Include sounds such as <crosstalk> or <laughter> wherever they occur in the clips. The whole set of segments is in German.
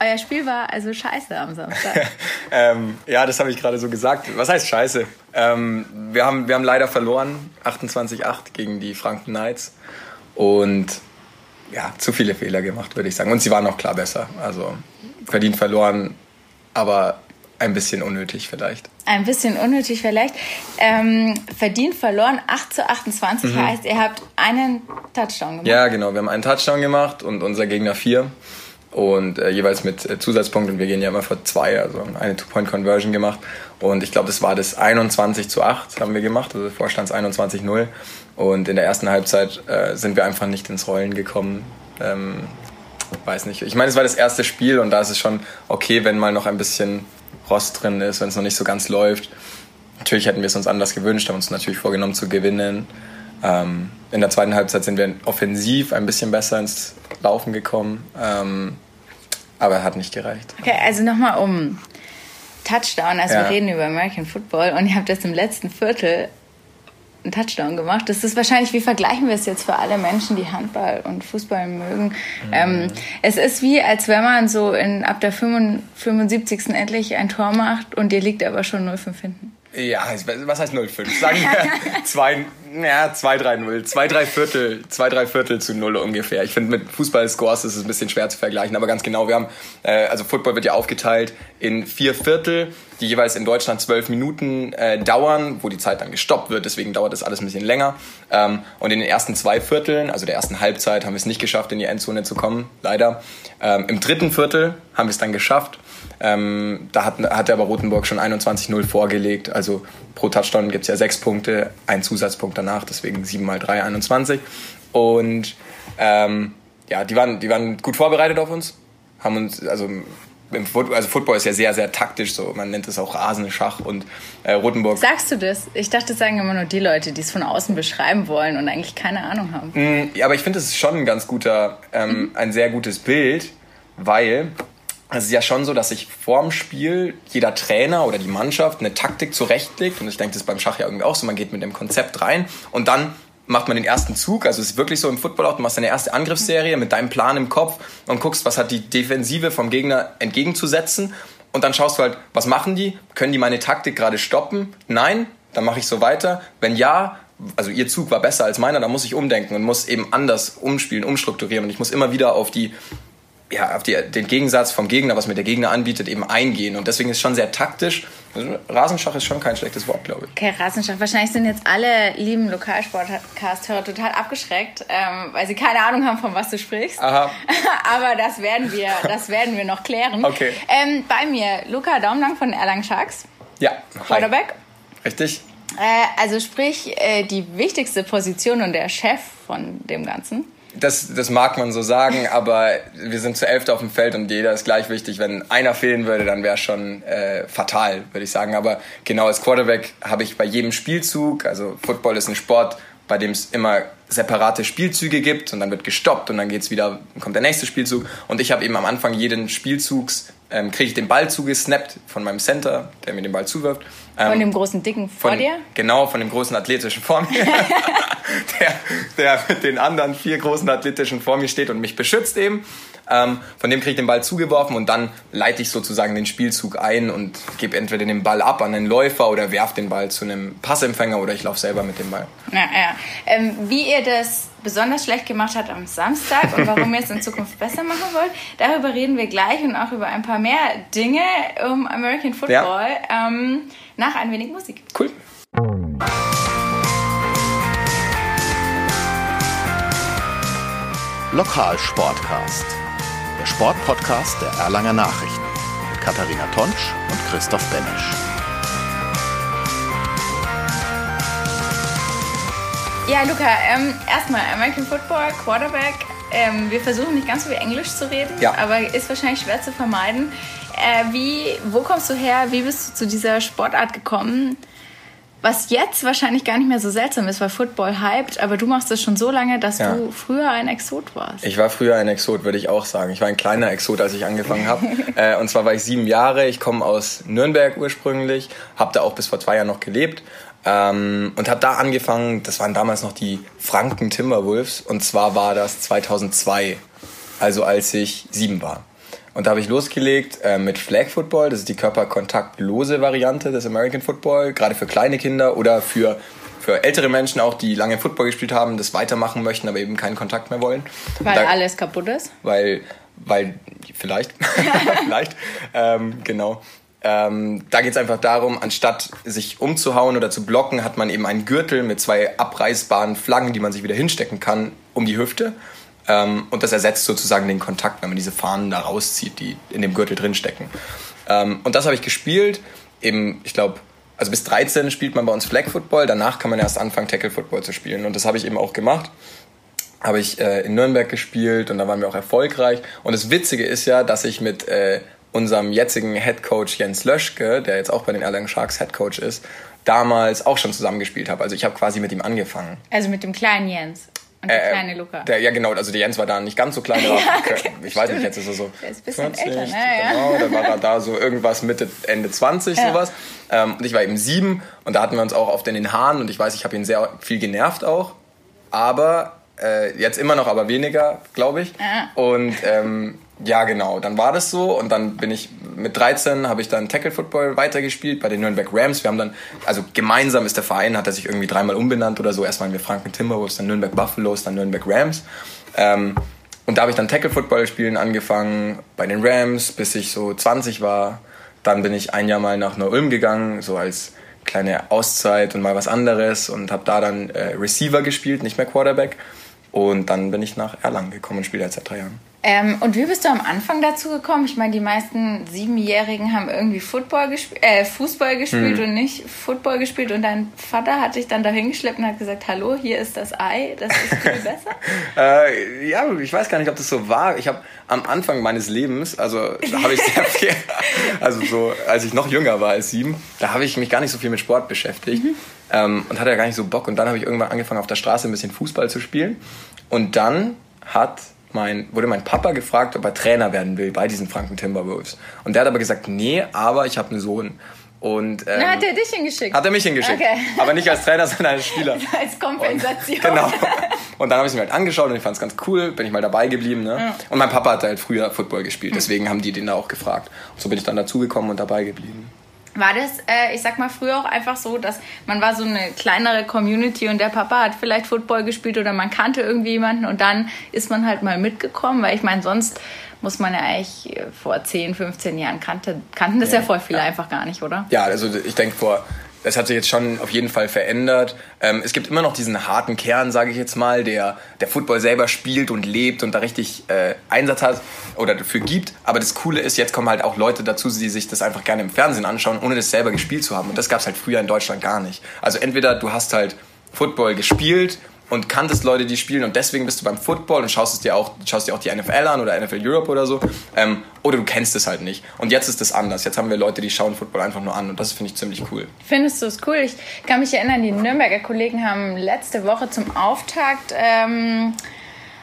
Euer Spiel war also scheiße am Samstag. <laughs> ähm, ja, das habe ich gerade so gesagt. Was heißt scheiße? Ähm, wir, haben, wir haben leider verloren, 28-8 gegen die Franken Knights. Und ja, zu viele Fehler gemacht, würde ich sagen. Und sie waren auch klar besser. Also verdient verloren, aber ein bisschen unnötig vielleicht. Ein bisschen unnötig vielleicht. Ähm, verdient verloren, 8 zu 28 mhm. heißt, ihr habt einen Touchdown gemacht. Ja, genau. Wir haben einen Touchdown gemacht und unser Gegner vier. Und äh, jeweils mit äh, Zusatzpunkten. Wir gehen ja immer vor zwei, also eine Two-Point-Conversion gemacht. Und ich glaube, das war das 21 zu 8 haben wir gemacht, also Vorstands 21-0. Und in der ersten Halbzeit äh, sind wir einfach nicht ins Rollen gekommen. Ähm, weiß nicht. Ich meine, es war das erste Spiel und da ist es schon okay, wenn mal noch ein bisschen Rost drin ist, wenn es noch nicht so ganz läuft. Natürlich hätten wir es uns anders gewünscht, haben uns natürlich vorgenommen zu gewinnen. Ähm, in der zweiten Halbzeit sind wir offensiv ein bisschen besser ins Laufen gekommen, ähm, aber hat nicht gereicht. Okay, also nochmal um Touchdown. Also ja. wir reden über American Football und ihr habt das im letzten Viertel einen Touchdown gemacht. Das ist wahrscheinlich, wie vergleichen wir es jetzt für alle Menschen, die Handball und Fußball mögen. Mhm. Ähm, es ist wie, als wenn man so in, ab der 75. endlich ein Tor macht und dir liegt aber schon 0-5 hinten. Ja, was heißt 0,5? Sagen wir <laughs> 2, ja, 2, 3, 0. 2, 3 Viertel, 2, 3 Viertel zu 0 ungefähr. Ich finde, mit Fußball-Scores ist es ein bisschen schwer zu vergleichen, aber ganz genau, wir haben, äh, also Football wird ja aufgeteilt in vier Viertel, die jeweils in Deutschland zwölf Minuten äh, dauern, wo die Zeit dann gestoppt wird, deswegen dauert das alles ein bisschen länger. Ähm, und in den ersten zwei Vierteln, also der ersten Halbzeit, haben wir es nicht geschafft, in die Endzone zu kommen, leider. Ähm, Im dritten Viertel haben wir es dann geschafft ähm, da hat, hat aber Rotenburg schon 21-0 vorgelegt. Also pro Touchdown gibt es ja sechs Punkte, ein Zusatzpunkt danach, deswegen 7 mal 3, 21. Und ähm, ja, die waren, die waren gut vorbereitet auf uns. Haben uns, also Football, also Football ist ja sehr, sehr taktisch, so man nennt es auch Rasenschach und äh, Rotenburg. Sagst du das? Ich dachte, das sagen immer nur die Leute, die es von außen beschreiben wollen und eigentlich keine Ahnung haben. Mm, ja, aber ich finde, es ist schon ein ganz guter, ähm, mhm. ein sehr gutes Bild, weil es ist ja schon so, dass sich vorm Spiel jeder Trainer oder die Mannschaft eine Taktik zurechtlegt. Und ich denke, das ist beim Schach ja irgendwie auch so. Man geht mit dem Konzept rein und dann macht man den ersten Zug. Also es ist wirklich so im Football auch, du machst deine erste Angriffsserie mit deinem Plan im Kopf und guckst, was hat die Defensive vom Gegner entgegenzusetzen. Und dann schaust du halt, was machen die? Können die meine Taktik gerade stoppen? Nein, dann mache ich so weiter. Wenn ja, also ihr Zug war besser als meiner, dann muss ich umdenken und muss eben anders umspielen, umstrukturieren. Und ich muss immer wieder auf die ja, auf die, den Gegensatz vom Gegner, was mir der Gegner anbietet, eben eingehen. Und deswegen ist es schon sehr taktisch. Also Rasenschach ist schon kein schlechtes Wort, glaube ich. Okay, Rasenschach. Wahrscheinlich sind jetzt alle lieben Lokalsportcast-Hörer total abgeschreckt, ähm, weil sie keine Ahnung haben, von was du sprichst. Aha. <laughs> Aber das werden wir, das werden wir noch klären. Okay. Ähm, bei mir Luca Daumlang von Erlangen Sharks. Ja. Quarterback. Richtig. Äh, also sprich, äh, die wichtigste Position und der Chef von dem Ganzen. Das, das mag man so sagen, <laughs> aber wir sind zu elft auf dem Feld und jeder ist gleich wichtig. Wenn einer fehlen würde, dann wäre es schon äh, fatal, würde ich sagen. Aber genau als Quarterback habe ich bei jedem Spielzug, also Football ist ein Sport, bei dem es immer separate Spielzüge gibt und dann wird gestoppt und dann geht's wieder, kommt der nächste Spielzug. Und ich habe eben am Anfang jeden Spielzugs ähm, kriege ich den Ball zugesnappt von meinem Center, der mir den Ball zuwirft. Ähm, von dem großen Dicken vor von, dir? Genau, von dem großen Athletischen vor mir. <laughs> der, der mit den anderen vier großen Athletischen vor mir steht und mich beschützt eben. Ähm, von dem kriege ich den Ball zugeworfen und dann leite ich sozusagen den Spielzug ein und gebe entweder den Ball ab an einen Läufer oder werfe den Ball zu einem Passempfänger oder ich laufe selber mit dem Ball. Ja, ja. Ähm, wie ihr das besonders schlecht gemacht habt am Samstag und warum ihr es in Zukunft besser machen wollt, darüber reden wir gleich und auch über ein paar mehr Dinge um American Football ja. ähm, nach ein wenig Musik. Cool. Lokalsportcast der Sportpodcast der Erlanger Nachrichten mit Katharina Tonsch und Christoph Benesch. Ja, Luca, ähm, erstmal American Football, Quarterback. Ähm, wir versuchen nicht ganz so wie Englisch zu reden, ja. aber ist wahrscheinlich schwer zu vermeiden. Äh, wie, wo kommst du her? Wie bist du zu dieser Sportart gekommen? Was jetzt wahrscheinlich gar nicht mehr so seltsam ist, weil Football hypt, aber du machst es schon so lange, dass ja. du früher ein Exot warst. Ich war früher ein Exot, würde ich auch sagen. Ich war ein kleiner Exot, als ich angefangen habe. <laughs> äh, und zwar war ich sieben Jahre. Ich komme aus Nürnberg ursprünglich, habe da auch bis vor zwei Jahren noch gelebt. Ähm, und habe da angefangen, das waren damals noch die Franken Timberwolves. Und zwar war das 2002, also als ich sieben war. Und da habe ich losgelegt äh, mit Flag Football. Das ist die körperkontaktlose Variante des American Football, gerade für kleine Kinder oder für für ältere Menschen auch, die lange Football gespielt haben, das weitermachen möchten, aber eben keinen Kontakt mehr wollen. Weil da, alles kaputt ist? Weil, weil vielleicht, <laughs> <laughs> vielleicht, ähm, genau. Ähm, da geht es einfach darum, anstatt sich umzuhauen oder zu blocken, hat man eben einen Gürtel mit zwei abreißbaren Flaggen, die man sich wieder hinstecken kann, um die Hüfte. Ähm, und das ersetzt sozusagen den Kontakt, wenn man diese Fahnen da rauszieht, die in dem Gürtel drinstecken. Ähm, und das habe ich gespielt. Eben, ich glaube, also bis 13 spielt man bei uns Flag Football, danach kann man erst anfangen, Tackle Football zu spielen. Und das habe ich eben auch gemacht. Habe ich äh, in Nürnberg gespielt und da waren wir auch erfolgreich. Und das Witzige ist ja, dass ich mit äh, unserem jetzigen Head Coach Jens Löschke, der jetzt auch bei den Erlangen Sharks Head Coach ist, damals auch schon zusammengespielt habe. Also ich habe quasi mit ihm angefangen. Also mit dem kleinen Jens. Und der äh, kleine Luca. Der, ja, genau. Also der Jens war da nicht ganz so klein. <laughs> ja, okay, ich weiß nicht, jetzt ist er so. Der ist ein bisschen 40, älter, ne? Genau, ja. da war er da so irgendwas Mitte, Ende 20, ja. sowas. Ähm, und ich war eben sieben und da hatten wir uns auch oft in den Haaren und ich weiß, ich habe ihn sehr viel genervt auch. Aber äh, jetzt immer noch, aber weniger, glaube ich. Und ähm, ja, genau. Dann war das so und dann bin ich mit 13 habe ich dann Tackle Football weitergespielt bei den Nürnberg Rams. Wir haben dann, also gemeinsam ist der Verein, hat er sich irgendwie dreimal umbenannt oder so. Erst waren wir Franken Timberwolves, dann Nürnberg Buffaloes, dann Nürnberg Rams. Ähm, und da habe ich dann Tackle Football spielen angefangen bei den Rams, bis ich so 20 war. Dann bin ich ein Jahr mal nach Neu-Ulm gegangen, so als kleine Auszeit und mal was anderes und habe da dann äh, Receiver gespielt, nicht mehr Quarterback. Und dann bin ich nach Erlangen gekommen und spiele jetzt seit drei Jahren. Ähm, und wie bist du am Anfang dazu gekommen? Ich meine, die meisten Siebenjährigen haben irgendwie Football äh, Fußball gespielt hm. und nicht Football gespielt. Und dein Vater hat dich dann dahin geschleppt und hat gesagt, hallo, hier ist das Ei, das ist viel <laughs> besser. äh, ja, ich weiß gar nicht, ob das so war. Ich habe am Anfang meines Lebens, also habe ich sehr <laughs> viel, also so, als ich noch jünger war als sieben, da habe ich mich gar nicht so viel mit Sport beschäftigt. Mhm. Ähm, und hatte ja gar nicht so Bock. Und dann habe ich irgendwann angefangen, auf der Straße ein bisschen Fußball zu spielen. Und dann hat mein, wurde mein Papa gefragt, ob er Trainer werden will bei diesen Franken Timberwolves. Und der hat aber gesagt, nee, aber ich habe einen Sohn. Und, ähm, Na, hat er dich hingeschickt? Hat er mich hingeschickt. Okay. <laughs> Aber nicht als Trainer, sondern als Spieler. <laughs> als Kompensation. Und, <laughs> genau. Und dann habe ich es mir halt angeschaut und ich fand es ganz cool, bin ich mal dabei geblieben. Ne? Ja. Und mein Papa hat halt früher Football gespielt, deswegen haben die den da auch gefragt. Und so bin ich dann dazugekommen und dabei geblieben. War das, äh, ich sag mal, früher auch einfach so, dass man war so eine kleinere Community und der Papa hat vielleicht Football gespielt oder man kannte irgendwie jemanden und dann ist man halt mal mitgekommen, weil ich meine, sonst muss man ja eigentlich vor 10, 15 Jahren kannte, kannten das ja, ja voll viele ja. einfach gar nicht, oder? Ja, also ich denke vor es hat sich jetzt schon auf jeden Fall verändert. Ähm, es gibt immer noch diesen harten Kern, sage ich jetzt mal, der der Football selber spielt und lebt und da richtig äh, Einsatz hat oder dafür gibt. Aber das Coole ist, jetzt kommen halt auch Leute dazu, die sich das einfach gerne im Fernsehen anschauen, ohne das selber gespielt zu haben. Und das gab es halt früher in Deutschland gar nicht. Also entweder du hast halt Football gespielt und kanntest Leute, die spielen und deswegen bist du beim Football und schaust es dir auch, schaust dir auch die NFL an oder NFL Europe oder so. Ähm, oder du kennst es halt nicht. Und jetzt ist es anders. Jetzt haben wir Leute, die schauen Football einfach nur an und das finde ich ziemlich cool. Findest du es cool? Ich kann mich erinnern, die Nürnberger Kollegen haben letzte Woche zum Auftakt ähm,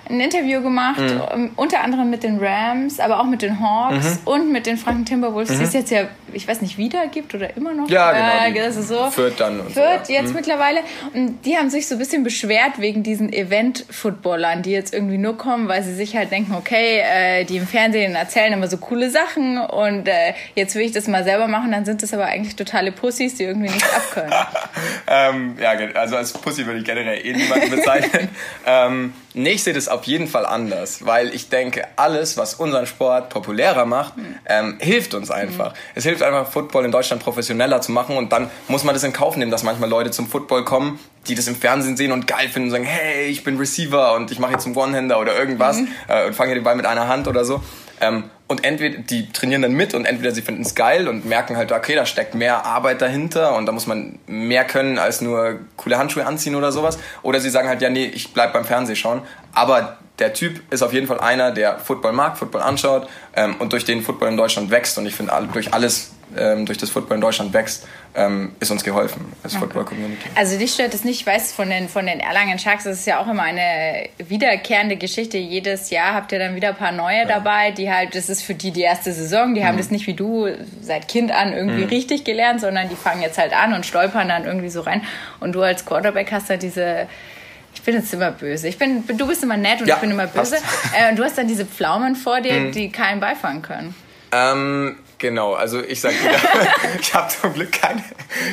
ein Interview gemacht, mhm. Um, unter anderem mit den Rams, aber auch mit den Hawks mhm. und mit den Franken Timberwolves, mhm. die es jetzt ja, ich weiß nicht, wieder gibt oder immer noch. Ja, genau. Äh, das ist so. Fürth dann. Und Fürth so, ja. jetzt mhm. mittlerweile. Und die haben sich so ein bisschen beschwert wegen diesen Event-Footballern, die jetzt irgendwie nur kommen, weil sie sich halt denken, okay, äh, die im Fernsehen erzählen immer so coole Sachen und äh, jetzt will ich das mal selber machen, dann sind das aber eigentlich totale Pussys, die irgendwie nichts abkönnen. <laughs> ähm, ja, also als Pussy würde ich generell eh niemanden bezeichnen. <laughs> ähm, Nee, ich sehe das auf jeden Fall anders, weil ich denke, alles, was unseren Sport populärer macht, mhm. ähm, hilft uns einfach. Mhm. Es hilft einfach, Football in Deutschland professioneller zu machen und dann muss man das in Kauf nehmen, dass manchmal Leute zum Football kommen, die das im Fernsehen sehen und geil finden und sagen, hey, ich bin Receiver und ich mache jetzt einen One-Hander oder irgendwas mhm. äh, und fange den Ball mit einer Hand oder so. Ähm, und entweder die trainieren dann mit und entweder sie finden es geil und merken halt, okay, da steckt mehr Arbeit dahinter und da muss man mehr können als nur coole Handschuhe anziehen oder sowas. Oder sie sagen halt, ja, nee, ich bleib beim Fernsehschauen. Aber der Typ ist auf jeden Fall einer, der Football mag, Football anschaut ähm, und durch den Football in Deutschland wächst. Und ich finde, durch alles, ähm, durch das Football in Deutschland wächst, ähm, ist uns geholfen als okay. Football-Community. Also dich stört es nicht, ich weiß, von den, von den Erlangen Sharks das ist ja auch immer eine wiederkehrende Geschichte. Jedes Jahr habt ihr dann wieder ein paar neue ja. dabei, die halt, das ist für die die erste Saison, die mhm. haben das nicht wie du seit Kind an irgendwie mhm. richtig gelernt, sondern die fangen jetzt halt an und stolpern dann irgendwie so rein. Und du als Quarterback hast halt diese bin jetzt immer böse. Ich bin, du bist immer nett und ja, ich bin immer böse. Äh, und du hast dann diese Pflaumen vor dir, mhm. die keinen beifangen können. Ähm, Genau, also ich sag wieder, <laughs> ich habe zum Glück keine,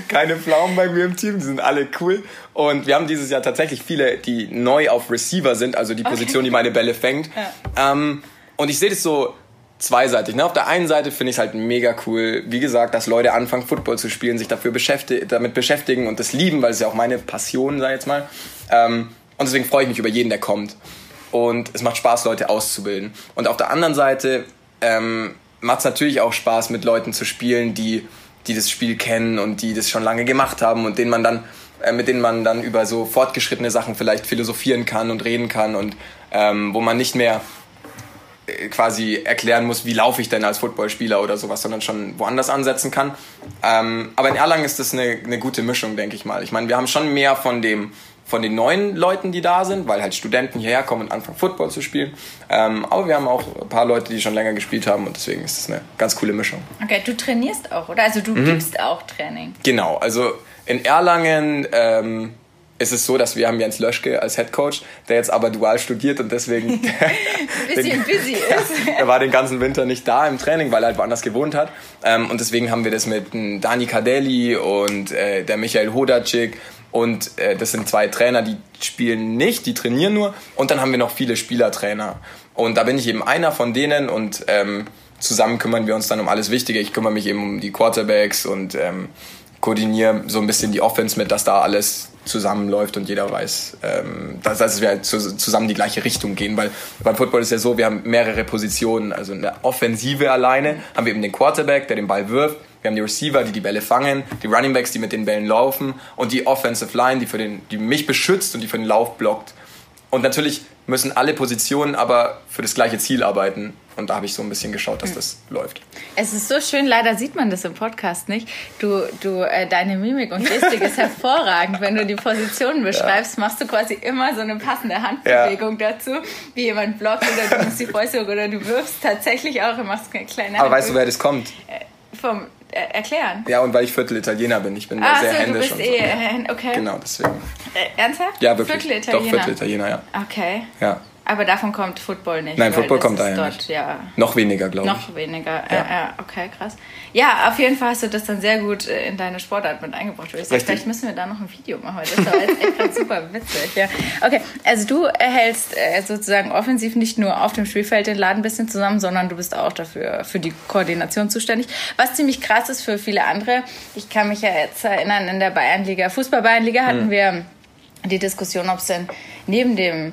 keine Pflaumen bei mir im Team, die sind alle cool. Und wir haben dieses Jahr tatsächlich viele, die neu auf Receiver sind, also die Position, okay. die meine Bälle fängt. Ja. Ähm, und ich sehe das so zweiseitig. Ne? Auf der einen Seite finde ich es halt mega cool, wie gesagt, dass Leute anfangen, Football zu spielen, sich dafür beschäftigen, damit beschäftigen und das lieben, weil es ja auch meine Passion, sag ich jetzt mal. Ähm, und deswegen freue ich mich über jeden, der kommt. Und es macht Spaß, Leute auszubilden. Und auf der anderen Seite ähm, macht es natürlich auch Spaß, mit Leuten zu spielen, die, die das Spiel kennen und die das schon lange gemacht haben und denen man dann, äh, mit denen man dann über so fortgeschrittene Sachen vielleicht philosophieren kann und reden kann und ähm, wo man nicht mehr äh, quasi erklären muss, wie laufe ich denn als Footballspieler oder sowas, sondern schon woanders ansetzen kann. Ähm, aber in Erlangen ist das eine, eine gute Mischung, denke ich mal. Ich meine, wir haben schon mehr von dem von den neuen Leuten, die da sind, weil halt Studenten hierher kommen und anfangen Football zu spielen. Ähm, aber wir haben auch ein paar Leute, die schon länger gespielt haben und deswegen ist es eine ganz coole Mischung. Okay, du trainierst auch, oder? Also du mhm. gibst auch Training. Genau, also in Erlangen ähm, ist es so, dass wir haben Jens Löschke als Head Coach, der jetzt aber dual studiert und deswegen ein <laughs> bisschen <laughs> busy <laughs> ist. er war den ganzen Winter nicht da im Training, weil er halt woanders gewohnt hat. Ähm, und deswegen haben wir das mit Dani Kadelli und äh, der Michael Hodacik und äh, das sind zwei Trainer, die spielen nicht, die trainieren nur. Und dann haben wir noch viele Spielertrainer. Und da bin ich eben einer von denen und ähm, zusammen kümmern wir uns dann um alles Wichtige. Ich kümmere mich eben um die Quarterbacks und ähm, koordiniere so ein bisschen die Offense mit, dass da alles zusammenläuft und jeder weiß, ähm, dass, dass wir halt zusammen die gleiche Richtung gehen. Weil beim Football ist ja so, wir haben mehrere Positionen. Also in der Offensive alleine haben wir eben den Quarterback, der den Ball wirft wir haben die Receiver, die die Bälle fangen, die Running Backs, die mit den Bällen laufen und die Offensive Line, die, für den, die mich beschützt und die für den Lauf blockt. Und natürlich müssen alle Positionen aber für das gleiche Ziel arbeiten. Und da habe ich so ein bisschen geschaut, dass hm. das läuft. Es ist so schön, leider sieht man das im Podcast nicht. Du, du, äh, deine Mimik und Gestik ist <laughs> hervorragend. Wenn du die Positionen beschreibst, ja. machst du quasi immer so eine passende Handbewegung ja. dazu, wie jemand blockt oder du machst die <laughs> Fäuste oder du wirfst tatsächlich auch und machst eine kleine Aber weißt du, wer das kommt? Äh, vom erklären. Ja, und weil ich Viertel Italiener bin. Ich bin ah, sehr so, händisch. Du bist eh, so. okay. Genau, deswegen. Äh, ernsthaft? Ja, wirklich. Viertel Italiener? Doch, Viertel Italiener, ja. Okay. Ja. Aber davon kommt Football nicht. Nein, Football kommt daher nicht. Ja. Noch weniger, glaube ich. Noch weniger, ja. Äh, okay, krass. Ja, auf jeden Fall hast du das dann sehr gut äh, in deine Sportart mit eingebracht. Ich sag, vielleicht müssen wir da noch ein Video machen, weil das jetzt echt gerade super witzig. Ja. Okay, also du hältst äh, sozusagen offensiv nicht nur auf dem Spielfeld den Laden ein bisschen zusammen, sondern du bist auch dafür für die Koordination zuständig. Was ziemlich krass ist für viele andere. Ich kann mich ja jetzt erinnern, in der Bayernliga, Fußball-Bayernliga hatten hm. wir die Diskussion, ob es denn neben dem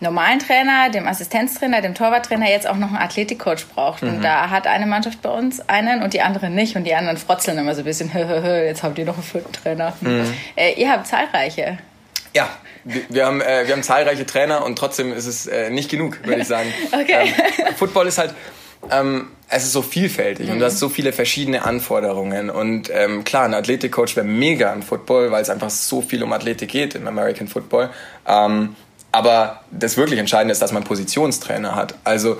normalen Trainer, dem Assistenztrainer, dem Torwarttrainer jetzt auch noch einen Athletikcoach braucht. Mhm. Und da hat eine Mannschaft bei uns einen und die andere nicht. Und die anderen frotzeln immer so ein bisschen, <laughs> jetzt habt ihr noch einen vierten Trainer. Mhm. Äh, ihr habt zahlreiche. Ja, wir, haben, äh, wir haben zahlreiche Trainer und trotzdem ist es äh, nicht genug, würde ich sagen. <laughs> okay. Ähm, Football ist halt, ähm, es ist so vielfältig mhm. und du hast so viele verschiedene Anforderungen. Und ähm, klar, ein Athletikcoach wäre mega im Football, weil es einfach so viel um Athletik geht im American Football. Ähm, aber das wirklich Entscheidende ist, dass man Positionstrainer hat. Also,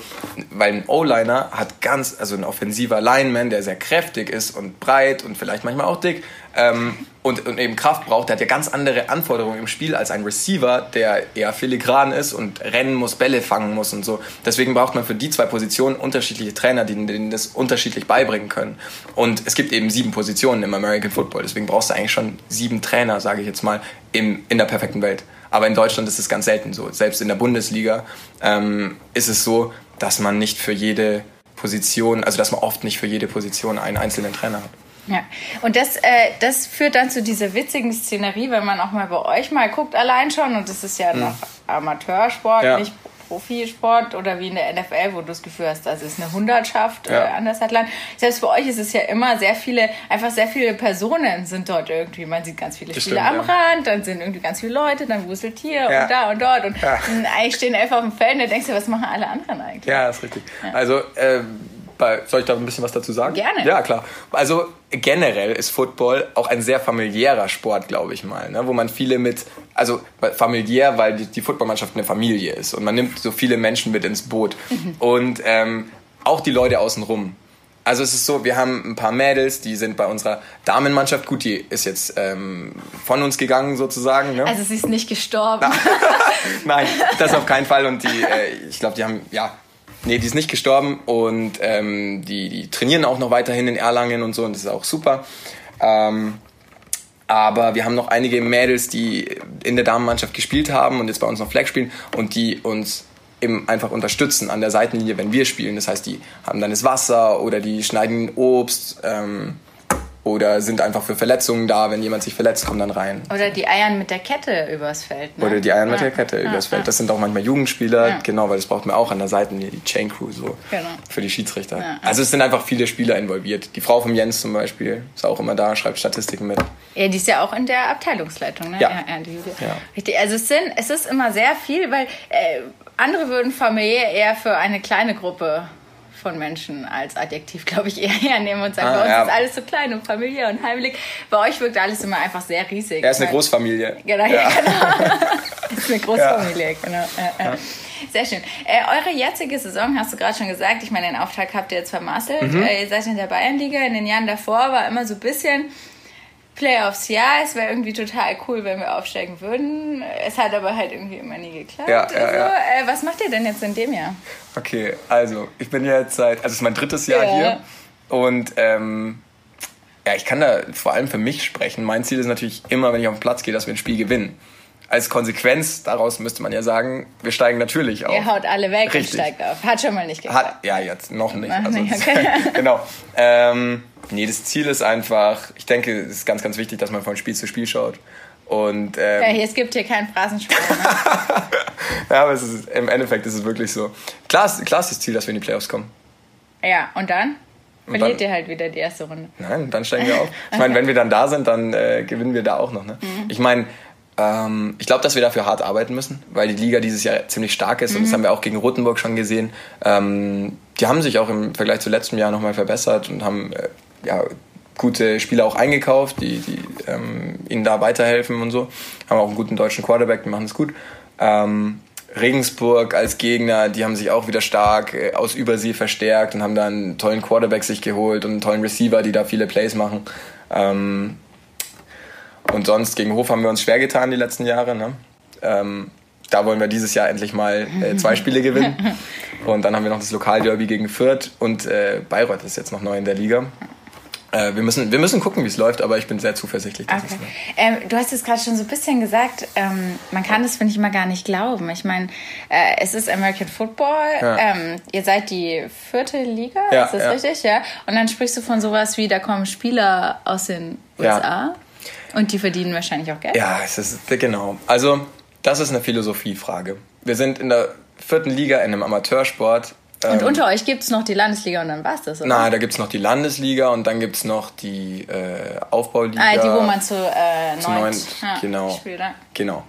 weil ein O-Liner hat ganz, also ein offensiver Lineman, der sehr kräftig ist und breit und vielleicht manchmal auch dick ähm, und, und eben Kraft braucht, der hat ja ganz andere Anforderungen im Spiel als ein Receiver, der eher filigran ist und rennen muss, Bälle fangen muss und so. Deswegen braucht man für die zwei Positionen unterschiedliche Trainer, die denen das unterschiedlich beibringen können. Und es gibt eben sieben Positionen im American Football. Deswegen brauchst du eigentlich schon sieben Trainer, sage ich jetzt mal, im, in der perfekten Welt. Aber in Deutschland ist es ganz selten so. Selbst in der Bundesliga ähm, ist es so, dass man nicht für jede Position, also dass man oft nicht für jede Position einen einzelnen Trainer hat. Ja, und das, äh, das führt dann zu dieser witzigen Szenerie, wenn man auch mal bei euch mal guckt, allein schon, und das ist ja hm. noch Amateursport, ja. nicht Profisport oder wie in der NFL, wo du das Gefühl hast, das ist eine Hundertschaft ja. äh, an der Sideline. Selbst bei euch ist es ja immer sehr viele, einfach sehr viele Personen sind dort irgendwie. Man sieht ganz viele das Spieler stimmt, am ja. Rand, dann sind irgendwie ganz viele Leute, dann wuselt hier ja. und da und dort und <laughs> eigentlich stehen elf auf dem Feld und dann denkst du, was machen alle anderen eigentlich? Ja, das ist richtig. Also, ähm, bei, soll ich da ein bisschen was dazu sagen? Gerne. Ja, klar. Also generell ist Football auch ein sehr familiärer Sport, glaube ich mal, ne? wo man viele mit, also familiär, weil die, die Footballmannschaft eine Familie ist und man nimmt so viele Menschen mit ins Boot mhm. und ähm, auch die Leute außenrum. Also es ist so, wir haben ein paar Mädels, die sind bei unserer Damenmannschaft, gut, die ist jetzt ähm, von uns gegangen sozusagen. Ne? Also sie ist nicht gestorben. <laughs> Nein, das auf keinen Fall. Und die, <laughs> äh, ich glaube, die haben, ja, nee, die ist nicht gestorben und ähm, die, die trainieren auch noch weiterhin in Erlangen und so und das ist auch super. Ähm, aber wir haben noch einige Mädels, die in der Damenmannschaft gespielt haben und jetzt bei uns noch Flag spielen und die uns eben einfach unterstützen an der Seitenlinie, wenn wir spielen. Das heißt, die haben dann das Wasser oder die schneiden Obst. Ähm, oder sind einfach für Verletzungen da. Wenn jemand sich verletzt, kommen dann rein. Oder die eiern mit der Kette übers Feld. Ne? Oder die eiern mit der Kette ja, übers Feld. Das sind auch manchmal Jugendspieler, ja. genau, weil das braucht man auch an der Seite, die Chain Crew so genau. für die Schiedsrichter. Also es sind einfach viele Spieler involviert. Die Frau vom Jens zum Beispiel ist auch immer da, schreibt Statistiken mit. Ja, die ist ja auch in der Abteilungsleitung, ne? Ja. ja. Richtig. Also es, sind, es ist immer sehr viel, weil äh, andere würden familiär eher für eine kleine Gruppe von Menschen als Adjektiv, glaube ich, <laughs> eher hernehmen und sagen, ah, bei uns ja. ist alles so klein und familiär und heimlich. Bei euch wirkt alles immer einfach sehr riesig. Er ist eine Großfamilie. Genau, ja. <laughs> genau. ist eine Großfamilie, genau. Ja. Sehr schön. Äh, eure jetzige Saison hast du gerade schon gesagt. Ich meine, den Auftrag habt ihr jetzt vermasselt. Mhm. Äh, ihr seid in der Bayernliga. In den Jahren davor war immer so ein bisschen Playoffs ja, es wäre irgendwie total cool, wenn wir aufsteigen würden. Es hat aber halt irgendwie immer nie geklappt. Ja, ja, also, ja. Äh, was macht ihr denn jetzt in dem Jahr? Okay, also ich bin jetzt seit, also es ist mein drittes Jahr ja. hier und ähm, ja, ich kann da vor allem für mich sprechen. Mein Ziel ist natürlich immer, wenn ich auf den Platz gehe, dass wir ein Spiel gewinnen. Als Konsequenz daraus müsste man ja sagen, wir steigen natürlich auf. Ihr haut alle weg Richtig. und steigt auf. Hat schon mal nicht geklappt. Hat, ja, jetzt noch nicht. Also, okay. <laughs> genau. Ähm, Nee, das Ziel ist einfach, ich denke, es ist ganz, ganz wichtig, dass man von Spiel zu Spiel schaut. Und, ähm, ja, hier, es gibt hier keinen Phrasenspiel. Ne? <laughs> ja, aber es ist, im Endeffekt ist es wirklich so. Klar, ist, klar ist das Ziel, dass wir in die Playoffs kommen. Ja, und dann? Verliert ihr halt wieder die erste Runde. Nein, dann steigen wir auf. Ich <laughs> meine, wenn wir dann da sind, dann äh, gewinnen wir da auch noch. Ne? Mhm. Ich meine, ähm, ich glaube, dass wir dafür hart arbeiten müssen, weil die Liga dieses Jahr ziemlich stark ist mhm. und das mhm. haben wir auch gegen Rotenburg schon gesehen. Ähm, die haben sich auch im Vergleich zu letztem Jahr nochmal verbessert und haben äh, ja, gute Spieler auch eingekauft, die, die ähm, ihnen da weiterhelfen und so. Haben auch einen guten deutschen Quarterback, die machen es gut. Ähm, Regensburg als Gegner, die haben sich auch wieder stark äh, aus Übersee verstärkt und haben da einen tollen Quarterback sich geholt und einen tollen Receiver, die da viele Plays machen. Ähm, und sonst gegen Hof haben wir uns schwer getan die letzten Jahre. Ne? Ähm, da wollen wir dieses Jahr endlich mal äh, zwei Spiele gewinnen. <laughs> Und dann haben wir noch das Lokalderby gegen Fürth und äh, Bayreuth ist jetzt noch neu in der Liga. Äh, wir, müssen, wir müssen gucken, wie es läuft, aber ich bin sehr zuversichtlich. Okay. Es, ähm, du hast es gerade schon so ein bisschen gesagt, ähm, man kann das, finde ich, immer gar nicht glauben. Ich meine, äh, es ist American Football, ja. ähm, ihr seid die vierte Liga, ja, ist das ja. richtig? Ja. Und dann sprichst du von sowas wie, da kommen Spieler aus den USA und die verdienen wahrscheinlich auch Geld. Ja, es ist, genau. Also, das ist eine Philosophiefrage. Wir sind in der vierten Liga in einem Amateursport und ähm, unter euch gibt es noch die Landesliga und dann war es das, oder? Nein, da gibt es noch die Landesliga und dann gibt es noch die äh, Aufbauliga. Ah, die, wo man zu, äh, zu neunt, ja, genau, spielt. Genau.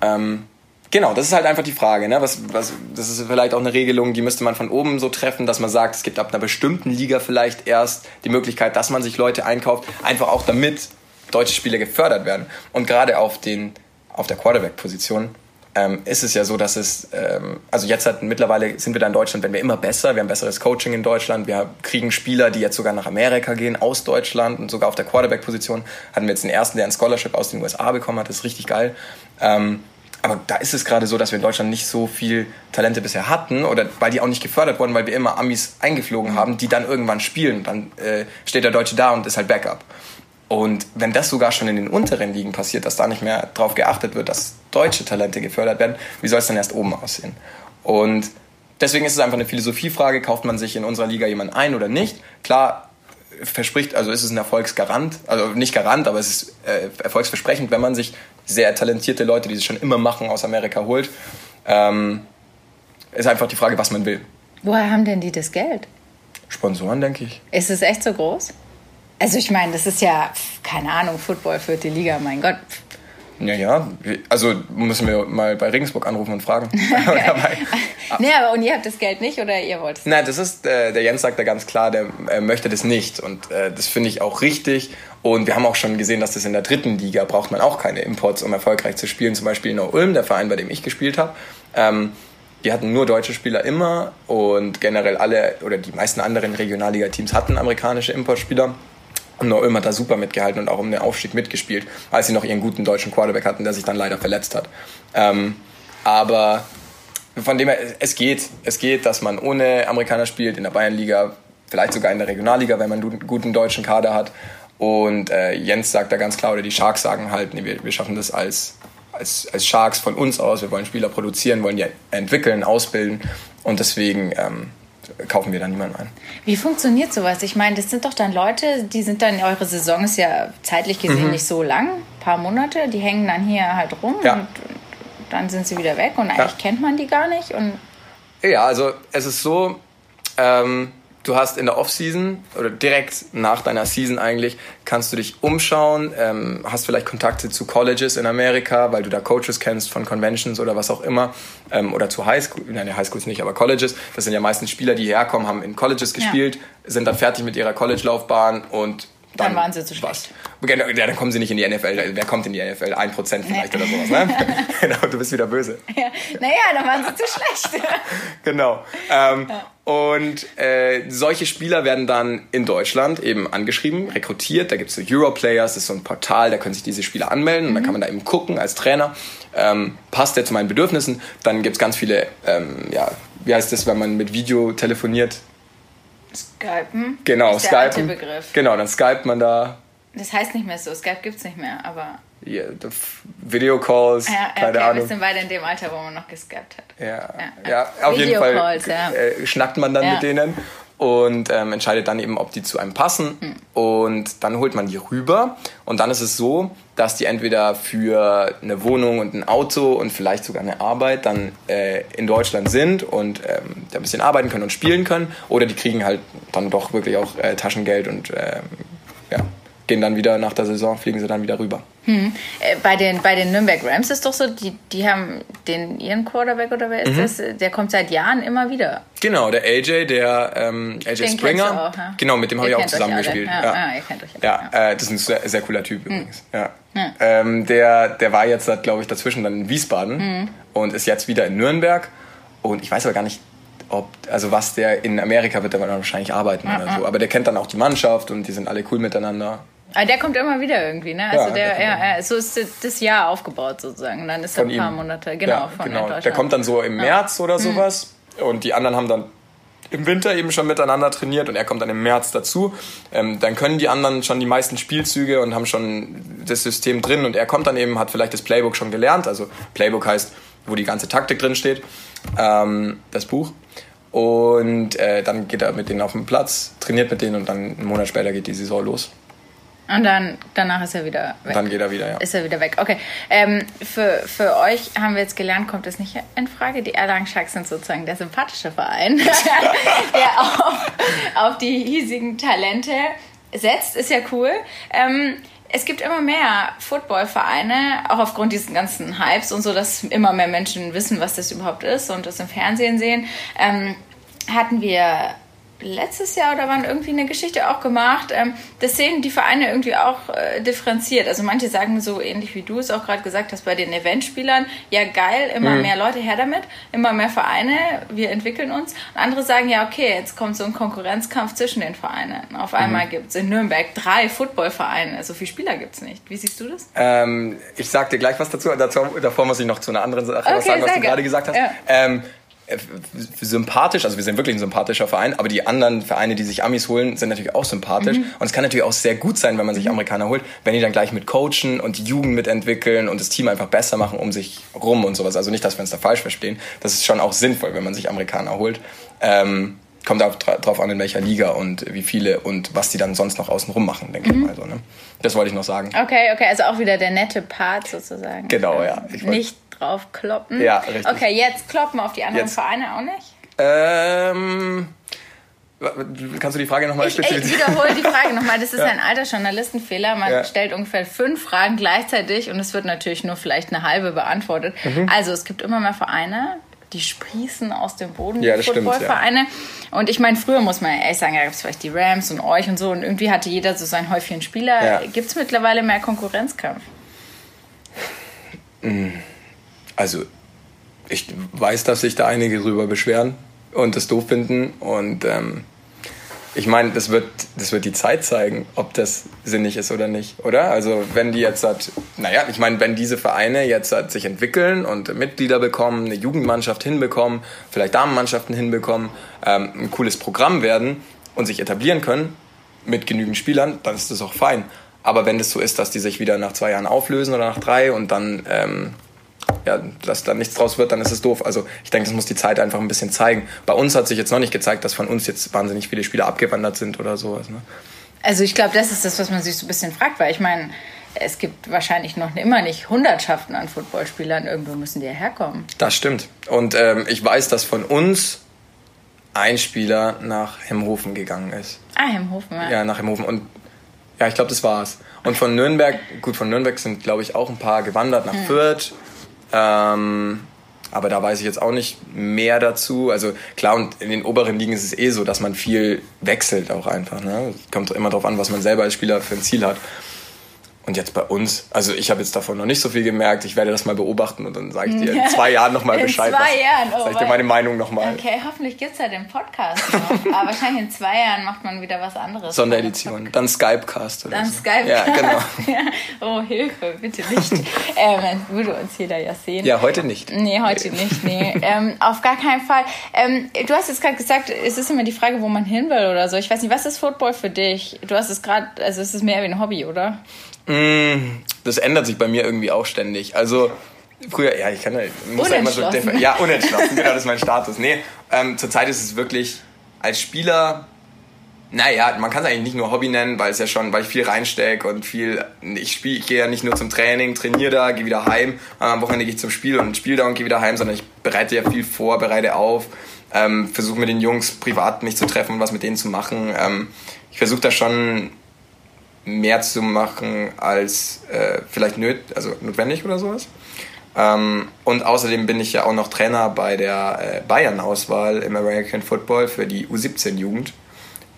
Ähm, genau, das ist halt einfach die Frage. Ne? Was, was, das ist vielleicht auch eine Regelung, die müsste man von oben so treffen, dass man sagt, es gibt ab einer bestimmten Liga vielleicht erst die Möglichkeit, dass man sich Leute einkauft, einfach auch damit deutsche Spieler gefördert werden. Und gerade auf, den, auf der Quarterback-Position ähm, ist es ja so, dass es, ähm, also jetzt halt mittlerweile sind wir da in Deutschland, wenn wir immer besser, wir haben besseres Coaching in Deutschland, wir kriegen Spieler, die jetzt sogar nach Amerika gehen, aus Deutschland und sogar auf der Quarterback-Position hatten wir jetzt den ersten, der ein Scholarship aus den USA bekommen hat, das ist richtig geil. Ähm, aber da ist es gerade so, dass wir in Deutschland nicht so viel Talente bisher hatten oder weil die auch nicht gefördert wurden, weil wir immer Amis eingeflogen haben, die dann irgendwann spielen. Dann äh, steht der Deutsche da und ist halt Backup. Und wenn das sogar schon in den unteren Ligen passiert, dass da nicht mehr darauf geachtet wird, dass deutsche Talente gefördert werden, wie soll es dann erst oben aussehen? Und deswegen ist es einfach eine Philosophiefrage, kauft man sich in unserer Liga jemanden ein oder nicht? Klar, verspricht, also ist es ein Erfolgsgarant, also nicht Garant, aber es ist äh, erfolgsversprechend, wenn man sich sehr talentierte Leute, die es schon immer machen, aus Amerika holt. Ähm, ist einfach die Frage, was man will. Woher haben denn die das Geld? Sponsoren, denke ich. Ist es echt so groß? Also ich meine, das ist ja, keine Ahnung, Football, vierte Liga, mein Gott. Ja, ja. Also müssen wir mal bei Regensburg anrufen und fragen. <laughs> <laughs> <laughs> nee, aber und ihr habt das Geld nicht oder ihr wollt es? Nein, das ist, äh, der Jens sagt da ganz klar, der äh, möchte das nicht. Und äh, das finde ich auch richtig. Und wir haben auch schon gesehen, dass das in der dritten Liga braucht man auch keine Imports, um erfolgreich zu spielen. Zum Beispiel in Ulm, der Verein, bei dem ich gespielt habe. Ähm, die hatten nur deutsche Spieler immer und generell alle oder die meisten anderen Regionalliga-Teams hatten amerikanische Importspieler. Und noch immer da super mitgehalten und auch um den Aufstieg mitgespielt, als sie noch ihren guten deutschen Quarterback hatten, der sich dann leider verletzt hat. Ähm, aber von dem her, es geht. Es geht, dass man ohne Amerikaner spielt in der Bayernliga, vielleicht sogar in der Regionalliga, wenn man einen guten deutschen Kader hat. Und äh, Jens sagt da ganz klar, oder die Sharks sagen halt, nee, wir, wir schaffen das als, als, als Sharks von uns aus. Wir wollen Spieler produzieren, wollen die entwickeln, ausbilden. Und deswegen ähm, kaufen wir da niemanden ein. Wie funktioniert sowas? Ich meine, das sind doch dann Leute, die sind dann, eure Saison ist ja zeitlich gesehen mhm. nicht so lang, ein paar Monate, die hängen dann hier halt rum ja. und dann sind sie wieder weg und eigentlich ja. kennt man die gar nicht. Und ja, also es ist so, ähm, du hast in der Offseason oder direkt nach deiner Season eigentlich, kannst du dich umschauen, ähm, hast vielleicht Kontakte zu Colleges in Amerika, weil du da Coaches kennst von Conventions oder was auch immer, ähm, oder zu Highschool, nein, Highschools nicht, aber Colleges. Das sind ja meistens Spieler, die hierher kommen, haben in Colleges gespielt, ja. sind dann fertig mit ihrer College-Laufbahn und dann, dann, waren sie zu schlecht. Genau, ja, dann kommen sie nicht in die NFL. Wer kommt in die NFL? Ein Prozent vielleicht oder sowas. Ne? <laughs> genau, du bist wieder böse. Ja. Naja, dann waren sie zu schlecht. <laughs> genau. Ähm, ja. Und äh, solche Spieler werden dann in Deutschland eben angeschrieben, rekrutiert. Da gibt es so Europlayers, das ist so ein Portal, da können sich diese Spieler anmelden. Und dann mhm. kann man da eben gucken als Trainer, ähm, passt der zu meinen Bedürfnissen. Dann gibt es ganz viele, ähm, ja, wie heißt das, wenn man mit Video telefoniert? Skypen. Genau, ist der Skypen. Begriff. Genau, dann skypt man da. Das heißt nicht mehr so, Skype gibt es nicht mehr, aber. Yeah, Videocalls, ja, keine okay, Ahnung. Wir sind beide in dem Alter, wo man noch geskypt hat. Ja, ja, ja auf jeden Fall ja. äh, schnackt man dann mit denen und ähm, entscheidet dann eben, ob die zu einem passen. Mhm. Und dann holt man die rüber. Und dann ist es so, dass die entweder für eine Wohnung und ein Auto und vielleicht sogar eine Arbeit dann äh, in Deutschland sind und ähm, da ein bisschen arbeiten können und spielen können. Oder die kriegen halt dann doch wirklich auch äh, Taschengeld und ja, gehen dann wieder nach der Saison, fliegen sie dann wieder rüber. Hm. Äh, bei, den, bei den Nürnberg Rams ist doch so, die, die haben den ihren Quarterback oder wer ist mhm. das? Der kommt seit Jahren immer wieder. Genau, der AJ, der ähm, AJ den Springer. Auch, ja? Genau, mit dem habe ich auch zusammengespielt. Ja, ja. ja, ihr kennt euch ja. ja äh, das ist ein sehr, sehr cooler Typ hm. übrigens. Ja. Ähm, der, der war jetzt, glaube ich, dazwischen dann in Wiesbaden mhm. und ist jetzt wieder in Nürnberg. Und ich weiß aber gar nicht, ob, also was der in Amerika wird, der wahrscheinlich arbeiten oder so. Aber der kennt dann auch die Mannschaft und die sind alle cool miteinander. Aber ah, der kommt immer wieder irgendwie, ne? Also ja, der, der ja, so ist das Jahr aufgebaut sozusagen. Dann ist er ein paar ihm. Monate, genau, ja, von genau. Der kommt dann so im März oder mhm. sowas mhm. und die anderen haben dann im Winter eben schon miteinander trainiert und er kommt dann im März dazu. Ähm, dann können die anderen schon die meisten Spielzüge und haben schon das System drin und er kommt dann eben, hat vielleicht das Playbook schon gelernt. Also Playbook heißt, wo die ganze Taktik drin steht, ähm, das Buch. Und äh, dann geht er mit denen auf den Platz, trainiert mit denen und dann einen Monat später geht die Saison los. Und dann danach ist er wieder weg. Dann geht er wieder, ja. Ist er wieder weg. Okay. Ähm, für, für euch haben wir jetzt gelernt, kommt es nicht in Frage. Die Erlangen Sharks sind sozusagen der sympathische Verein, <laughs> der auf, auf die hiesigen Talente setzt. Ist ja cool. Ähm, es gibt immer mehr Footballvereine, auch aufgrund dieses ganzen Hypes und so, dass immer mehr Menschen wissen, was das überhaupt ist und das im Fernsehen sehen. Ähm, hatten wir letztes Jahr oder wann irgendwie eine Geschichte auch gemacht. Ähm, das sehen die Vereine irgendwie auch äh, differenziert. Also manche sagen so ähnlich wie du es auch gerade gesagt hast bei den Eventspielern, ja geil, immer mhm. mehr Leute her damit, immer mehr Vereine, wir entwickeln uns. Und andere sagen ja, okay, jetzt kommt so ein Konkurrenzkampf zwischen den Vereinen. Auf einmal mhm. gibt es in Nürnberg drei Footballvereine, so viele Spieler gibt es nicht. Wie siehst du das? Ähm, ich sag dir gleich was dazu. dazu. Davor muss ich noch zu einer anderen Sache okay, was sagen, was du gerade gesagt hast. Ja. Ähm, äh, sympathisch, also wir sind wirklich ein sympathischer Verein, aber die anderen Vereine, die sich Amis holen, sind natürlich auch sympathisch. Mhm. Und es kann natürlich auch sehr gut sein, wenn man sich mhm. Amerikaner holt, wenn die dann gleich mit coachen und die Jugend mitentwickeln und das Team einfach besser machen um sich rum und sowas. Also nicht, dass wir uns da falsch verstehen. Das ist schon auch sinnvoll, wenn man sich Amerikaner holt. Ähm, kommt auch drauf an, in welcher Liga und wie viele und was die dann sonst noch außen rum machen, denke mhm. ich mal. So, ne? Das wollte ich noch sagen. Okay, okay, also auch wieder der nette Part sozusagen. Genau, ja. Ich nicht drauf kloppen. Ja, richtig. Okay, jetzt kloppen auf die anderen jetzt. Vereine auch nicht? Ähm. Kannst du die Frage nochmal spezifizieren? Ich wiederhole die Frage nochmal. Das <laughs> ist ja. ein alter Journalistenfehler. Man ja. stellt ungefähr fünf Fragen gleichzeitig und es wird natürlich nur vielleicht eine halbe beantwortet. Mhm. Also es gibt immer mehr Vereine, die sprießen aus dem Boden, ja, die Footballvereine. Ja. Und ich meine, früher muss man ehrlich sagen, da gab es vielleicht die Rams und euch und so und irgendwie hatte jeder so sein Häufchen Spieler. Ja. Gibt es mittlerweile mehr Konkurrenzkampf? Mhm also ich weiß, dass sich da einige drüber beschweren und das doof finden. Und ähm, ich meine, das wird, das wird die Zeit zeigen, ob das sinnig ist oder nicht, oder? Also wenn die jetzt hat, naja, ich meine, wenn diese Vereine jetzt hat sich entwickeln und Mitglieder bekommen, eine Jugendmannschaft hinbekommen, vielleicht Damenmannschaften hinbekommen, ähm, ein cooles Programm werden und sich etablieren können mit genügend Spielern, dann ist das auch fein. Aber wenn das so ist, dass die sich wieder nach zwei Jahren auflösen oder nach drei und dann ähm, ja, dass da nichts draus wird, dann ist es doof. Also ich denke, das muss die Zeit einfach ein bisschen zeigen. Bei uns hat sich jetzt noch nicht gezeigt, dass von uns jetzt wahnsinnig viele Spieler abgewandert sind oder sowas. Ne? Also ich glaube, das ist das, was man sich so ein bisschen fragt, weil ich meine, es gibt wahrscheinlich noch immer nicht Hundertschaften an Footballspielern. Irgendwo müssen die ja herkommen. Das stimmt. Und ähm, ich weiß, dass von uns ein Spieler nach Hemhofen gegangen ist. Ah, Hemhofen, ja. Ja, nach Hemhofen. Und ja, ich glaube, das war's. Und von Nürnberg, gut, von Nürnberg sind, glaube ich, auch ein paar gewandert nach hm. Fürth. Ähm, aber da weiß ich jetzt auch nicht mehr dazu. Also klar, und in den oberen Ligen ist es eh so, dass man viel wechselt auch einfach. Ne? Kommt immer darauf an, was man selber als Spieler für ein Ziel hat. Und jetzt bei uns, also ich habe jetzt davon noch nicht so viel gemerkt. Ich werde das mal beobachten und dann sage ich dir in <laughs> zwei Jahren nochmal Bescheid. In zwei Jahren, oh, Sag ich dir meine Meinung nochmal. Okay, hoffentlich gibt es ja den Podcast noch. <laughs> Aber wahrscheinlich in zwei Jahren macht man wieder was anderes. Sonderedition, dann Skypecast oder Dann so. Skypecast. Ja, genau. ja. <laughs> Oh, Hilfe, bitte nicht. ähm, dann würde uns jeder ja sehen. Ja, heute nicht. Nee, heute nee. nicht, nee. ähm, auf gar keinen Fall. Ähm, du hast jetzt gerade gesagt, es ist immer die Frage, wo man hin will oder so. Ich weiß nicht, was ist Football für dich? Du hast es gerade, also es ist mehr wie ein Hobby, oder? Das ändert sich bei mir irgendwie auch ständig. Also früher, ja, ich kann ja, muss ja immer so, ja, unentschlossen, genau, das ist mein Status. Nee, ähm, zurzeit ist es wirklich als Spieler, naja, man kann es eigentlich nicht nur Hobby nennen, weil es ja schon, weil ich viel reinstecke und viel, ich spiele, ich gehe ja nicht nur zum Training, trainiere da, gehe wieder heim, am Wochenende gehe ich zum Spiel und spiele da und gehe wieder heim, sondern ich bereite ja viel vor, bereite auf, ähm, versuche mit den Jungs privat mich zu treffen und was mit denen zu machen. Ähm, ich versuche da schon mehr zu machen als äh, vielleicht nöt also notwendig oder sowas. Ähm, und außerdem bin ich ja auch noch Trainer bei der äh, Bayern-Auswahl im American Football für die U17-Jugend.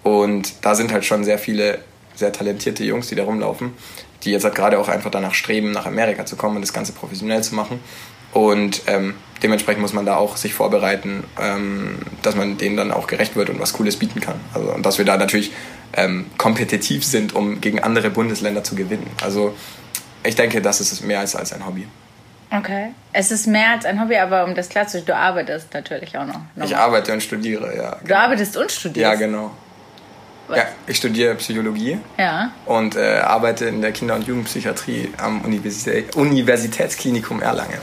Und da sind halt schon sehr viele sehr talentierte Jungs, die da rumlaufen, die jetzt halt gerade auch einfach danach streben, nach Amerika zu kommen und das Ganze professionell zu machen. Und ähm, dementsprechend muss man da auch sich vorbereiten, ähm, dass man denen dann auch gerecht wird und was Cooles bieten kann. Also, und dass wir da natürlich ähm, kompetitiv sind, um gegen andere Bundesländer zu gewinnen. Also ich denke, das ist mehr als, als ein Hobby. Okay. Es ist mehr als ein Hobby, aber um das klarzustellen, du arbeitest natürlich auch noch. Nochmal. Ich arbeite und studiere, ja. Genau. Du arbeitest und studierst? Ja, genau. Was? Ja, ich studiere Psychologie ja. und äh, arbeite in der Kinder- und Jugendpsychiatrie am Universitä Universitätsklinikum Erlangen.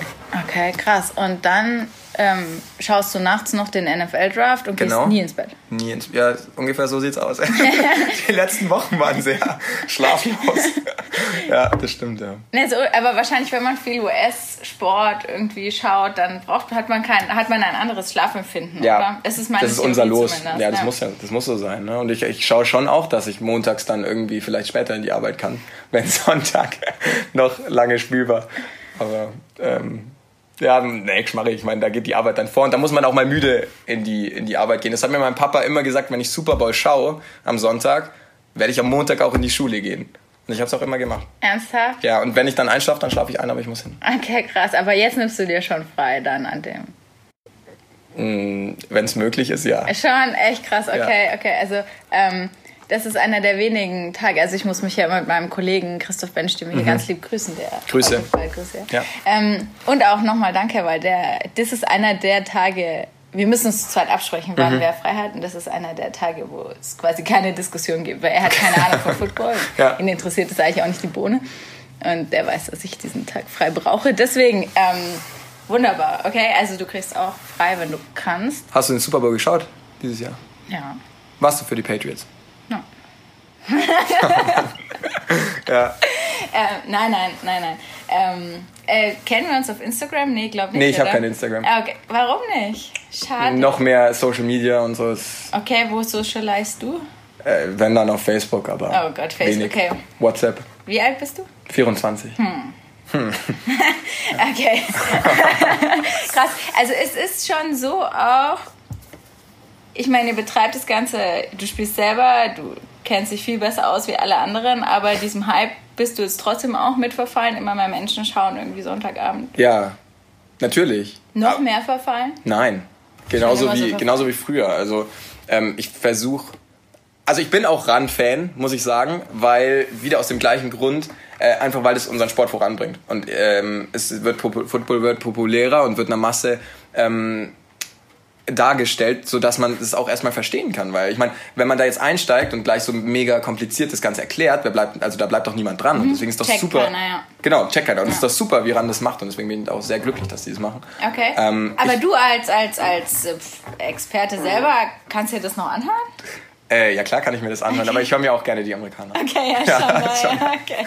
Okay, krass. Und dann ähm, schaust du nachts noch den NFL-Draft und genau. gehst nie ins Bett. Nie ins Ja, ungefähr so sieht's aus. <laughs> Die letzten Wochen waren sehr schlaflos. ja, das stimmt, ja. Nee, so, aber wahrscheinlich, wenn man viel US-Sport irgendwie schaut, dann braucht, hat, man kein, hat man ein anderes Schlafempfinden, ja, oder? Das ist, das ist unser Los. Ja, das, ja. Muss ja, das muss so sein. Ne? Und ich, ich schaue schon auch, dass ich montags dann irgendwie vielleicht später in die Arbeit kann, <laughs> wenn Sonntag noch lange Spiel war. Aber ähm, ja, nee, Schmarre, ich meine, da geht die Arbeit dann vor und da muss man auch mal müde in die, in die Arbeit gehen. Das hat mir mein Papa immer gesagt, wenn ich Super Bowl schaue am Sonntag, werde ich am Montag auch in die Schule gehen. Und ich habe es auch immer gemacht. Ernsthaft? Ja, und wenn ich dann einschlafe, dann schlafe ich ein, aber ich muss hin. Okay, krass. Aber jetzt nimmst du dir schon frei dann an dem. Mm, wenn es möglich ist, ja. Schon, echt krass. Okay, ja. okay. Also, ähm, das ist einer der wenigen Tage. Also ich muss mich ja mit meinem Kollegen Christoph Bench, den wir hier mhm. ganz lieb grüßen. Der Grüße. Fall, Grüße. Ja. Ähm, und auch nochmal danke, weil der, das ist einer der Tage, wir müssen uns zu zweit absprechen, wann mhm. wir frei hat. Und das ist einer der Tage, wo es quasi keine Diskussion gibt, weil er hat keine Ahnung von Football. <laughs> ja. Ihn interessiert es eigentlich auch nicht die Bohne. Und der weiß, dass ich diesen Tag frei brauche. Deswegen, ähm, wunderbar. Okay, also du kriegst auch frei, wenn du kannst. Hast du den Super Bowl geschaut dieses Jahr? Ja. Warst du für die Patriots? <laughs> ja. Äh, nein, nein, nein, nein. Ähm, äh, kennen wir uns auf Instagram? Nee, glaube nicht. Nee, ich habe kein Instagram. Ah, okay. Warum nicht? Schade. Noch mehr Social Media und so. okay, wo socializest du? Äh, wenn dann auf Facebook, aber. Oh Gott, Facebook, wenig. okay. WhatsApp. Wie alt bist du? 24. Hm. Hm. <laughs> okay. <laughs> Krass. Also es ist schon so auch. Ich meine, ihr betreibt das Ganze, du spielst selber, du kennt sich viel besser aus wie alle anderen, aber diesem Hype bist du jetzt trotzdem auch mitverfallen, immer mehr Menschen schauen irgendwie Sonntagabend. Ja. Natürlich. Noch mehr verfallen? Nein. Genauso wie, so genauso wie früher. Also ähm, ich versuche, also ich bin auch Run-Fan, muss ich sagen, weil wieder aus dem gleichen Grund, äh, einfach weil es unseren Sport voranbringt. Und ähm, es wird Football wird populärer und wird einer Masse ähm, dargestellt, so dass man das auch erstmal verstehen kann, weil ich meine, wenn man da jetzt einsteigt und gleich so mega kompliziert das Ganze erklärt, wer bleibt, also da bleibt doch niemand dran mhm. und deswegen ist doch check super. Keiner, ja. Genau, check keiner und es ja. ist doch super, wie Ran das macht und deswegen bin ich auch sehr glücklich, dass die das machen. Okay. Ähm, Aber du als als als äh, Experte selber kannst dir das noch anhören? Äh, ja klar kann ich mir das anhören, aber ich höre mir auch gerne die Amerikaner. Okay, ja, schon, <laughs> ja, <laughs> schon. Ja, okay.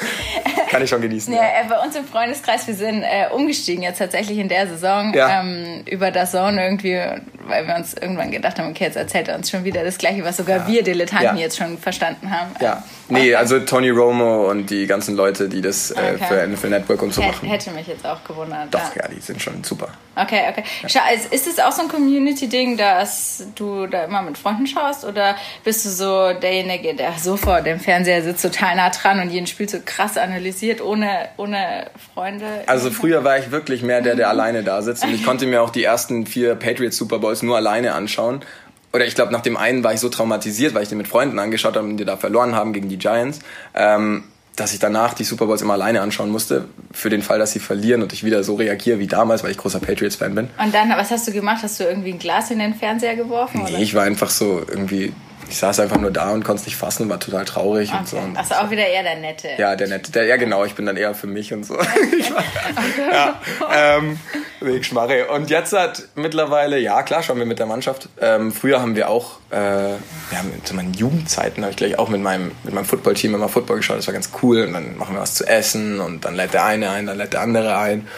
Kann ich schon genießen. Ja, ja. Äh, bei uns im Freundeskreis, wir sind äh, umgestiegen jetzt tatsächlich in der Saison ähm, über das Zone irgendwie, weil wir uns irgendwann gedacht haben, okay, jetzt erzählt er uns schon wieder das Gleiche, was sogar wir Dilettanten jetzt schon verstanden haben. Ja, nee, okay. also Tony Romo und die ganzen Leute, die das äh, okay. für NFL Network und so H machen. Hätte mich jetzt auch gewundert. Doch, ja, die sind schon super. Okay, okay. Schau, ist es auch so ein Community-Ding, dass du da immer mit Freunden schaust oder bist du so derjenige, der so vor dem Fernseher sitzt, total nah dran und jeden Spiel so krass analysiert, ohne, ohne Freunde? Also früher war ich wirklich mehr der, der alleine da sitzt und ich konnte mir auch die ersten vier Patriots Super Bowls nur alleine anschauen. Oder ich glaube, nach dem einen war ich so traumatisiert, weil ich den mit Freunden angeschaut habe und die da verloren haben gegen die Giants. Ähm, dass ich danach die Super Bowls immer alleine anschauen musste, für den Fall, dass sie verlieren und ich wieder so reagiere wie damals, weil ich großer Patriots-Fan bin. Und dann, was hast du gemacht? Hast du irgendwie ein Glas in den Fernseher geworfen? Nee, oder? ich war einfach so irgendwie ich saß einfach nur da und konnte es nicht fassen, war total traurig okay. und so. Also auch wieder eher der Nette. Ja, der Nette. Der, ja, genau, ich bin dann eher für mich und so. <laughs> ja, ähm, Wegschmarre. Und jetzt hat mittlerweile, ja klar, schauen wir mit der Mannschaft. Ähm, früher haben wir auch, äh, wir haben zu meinen Jugendzeiten habe ich gleich auch mit meinem, mit meinem Footballteam immer Football geschaut, das war ganz cool. Und dann machen wir was zu essen und dann lädt der eine ein, dann lädt der andere ein.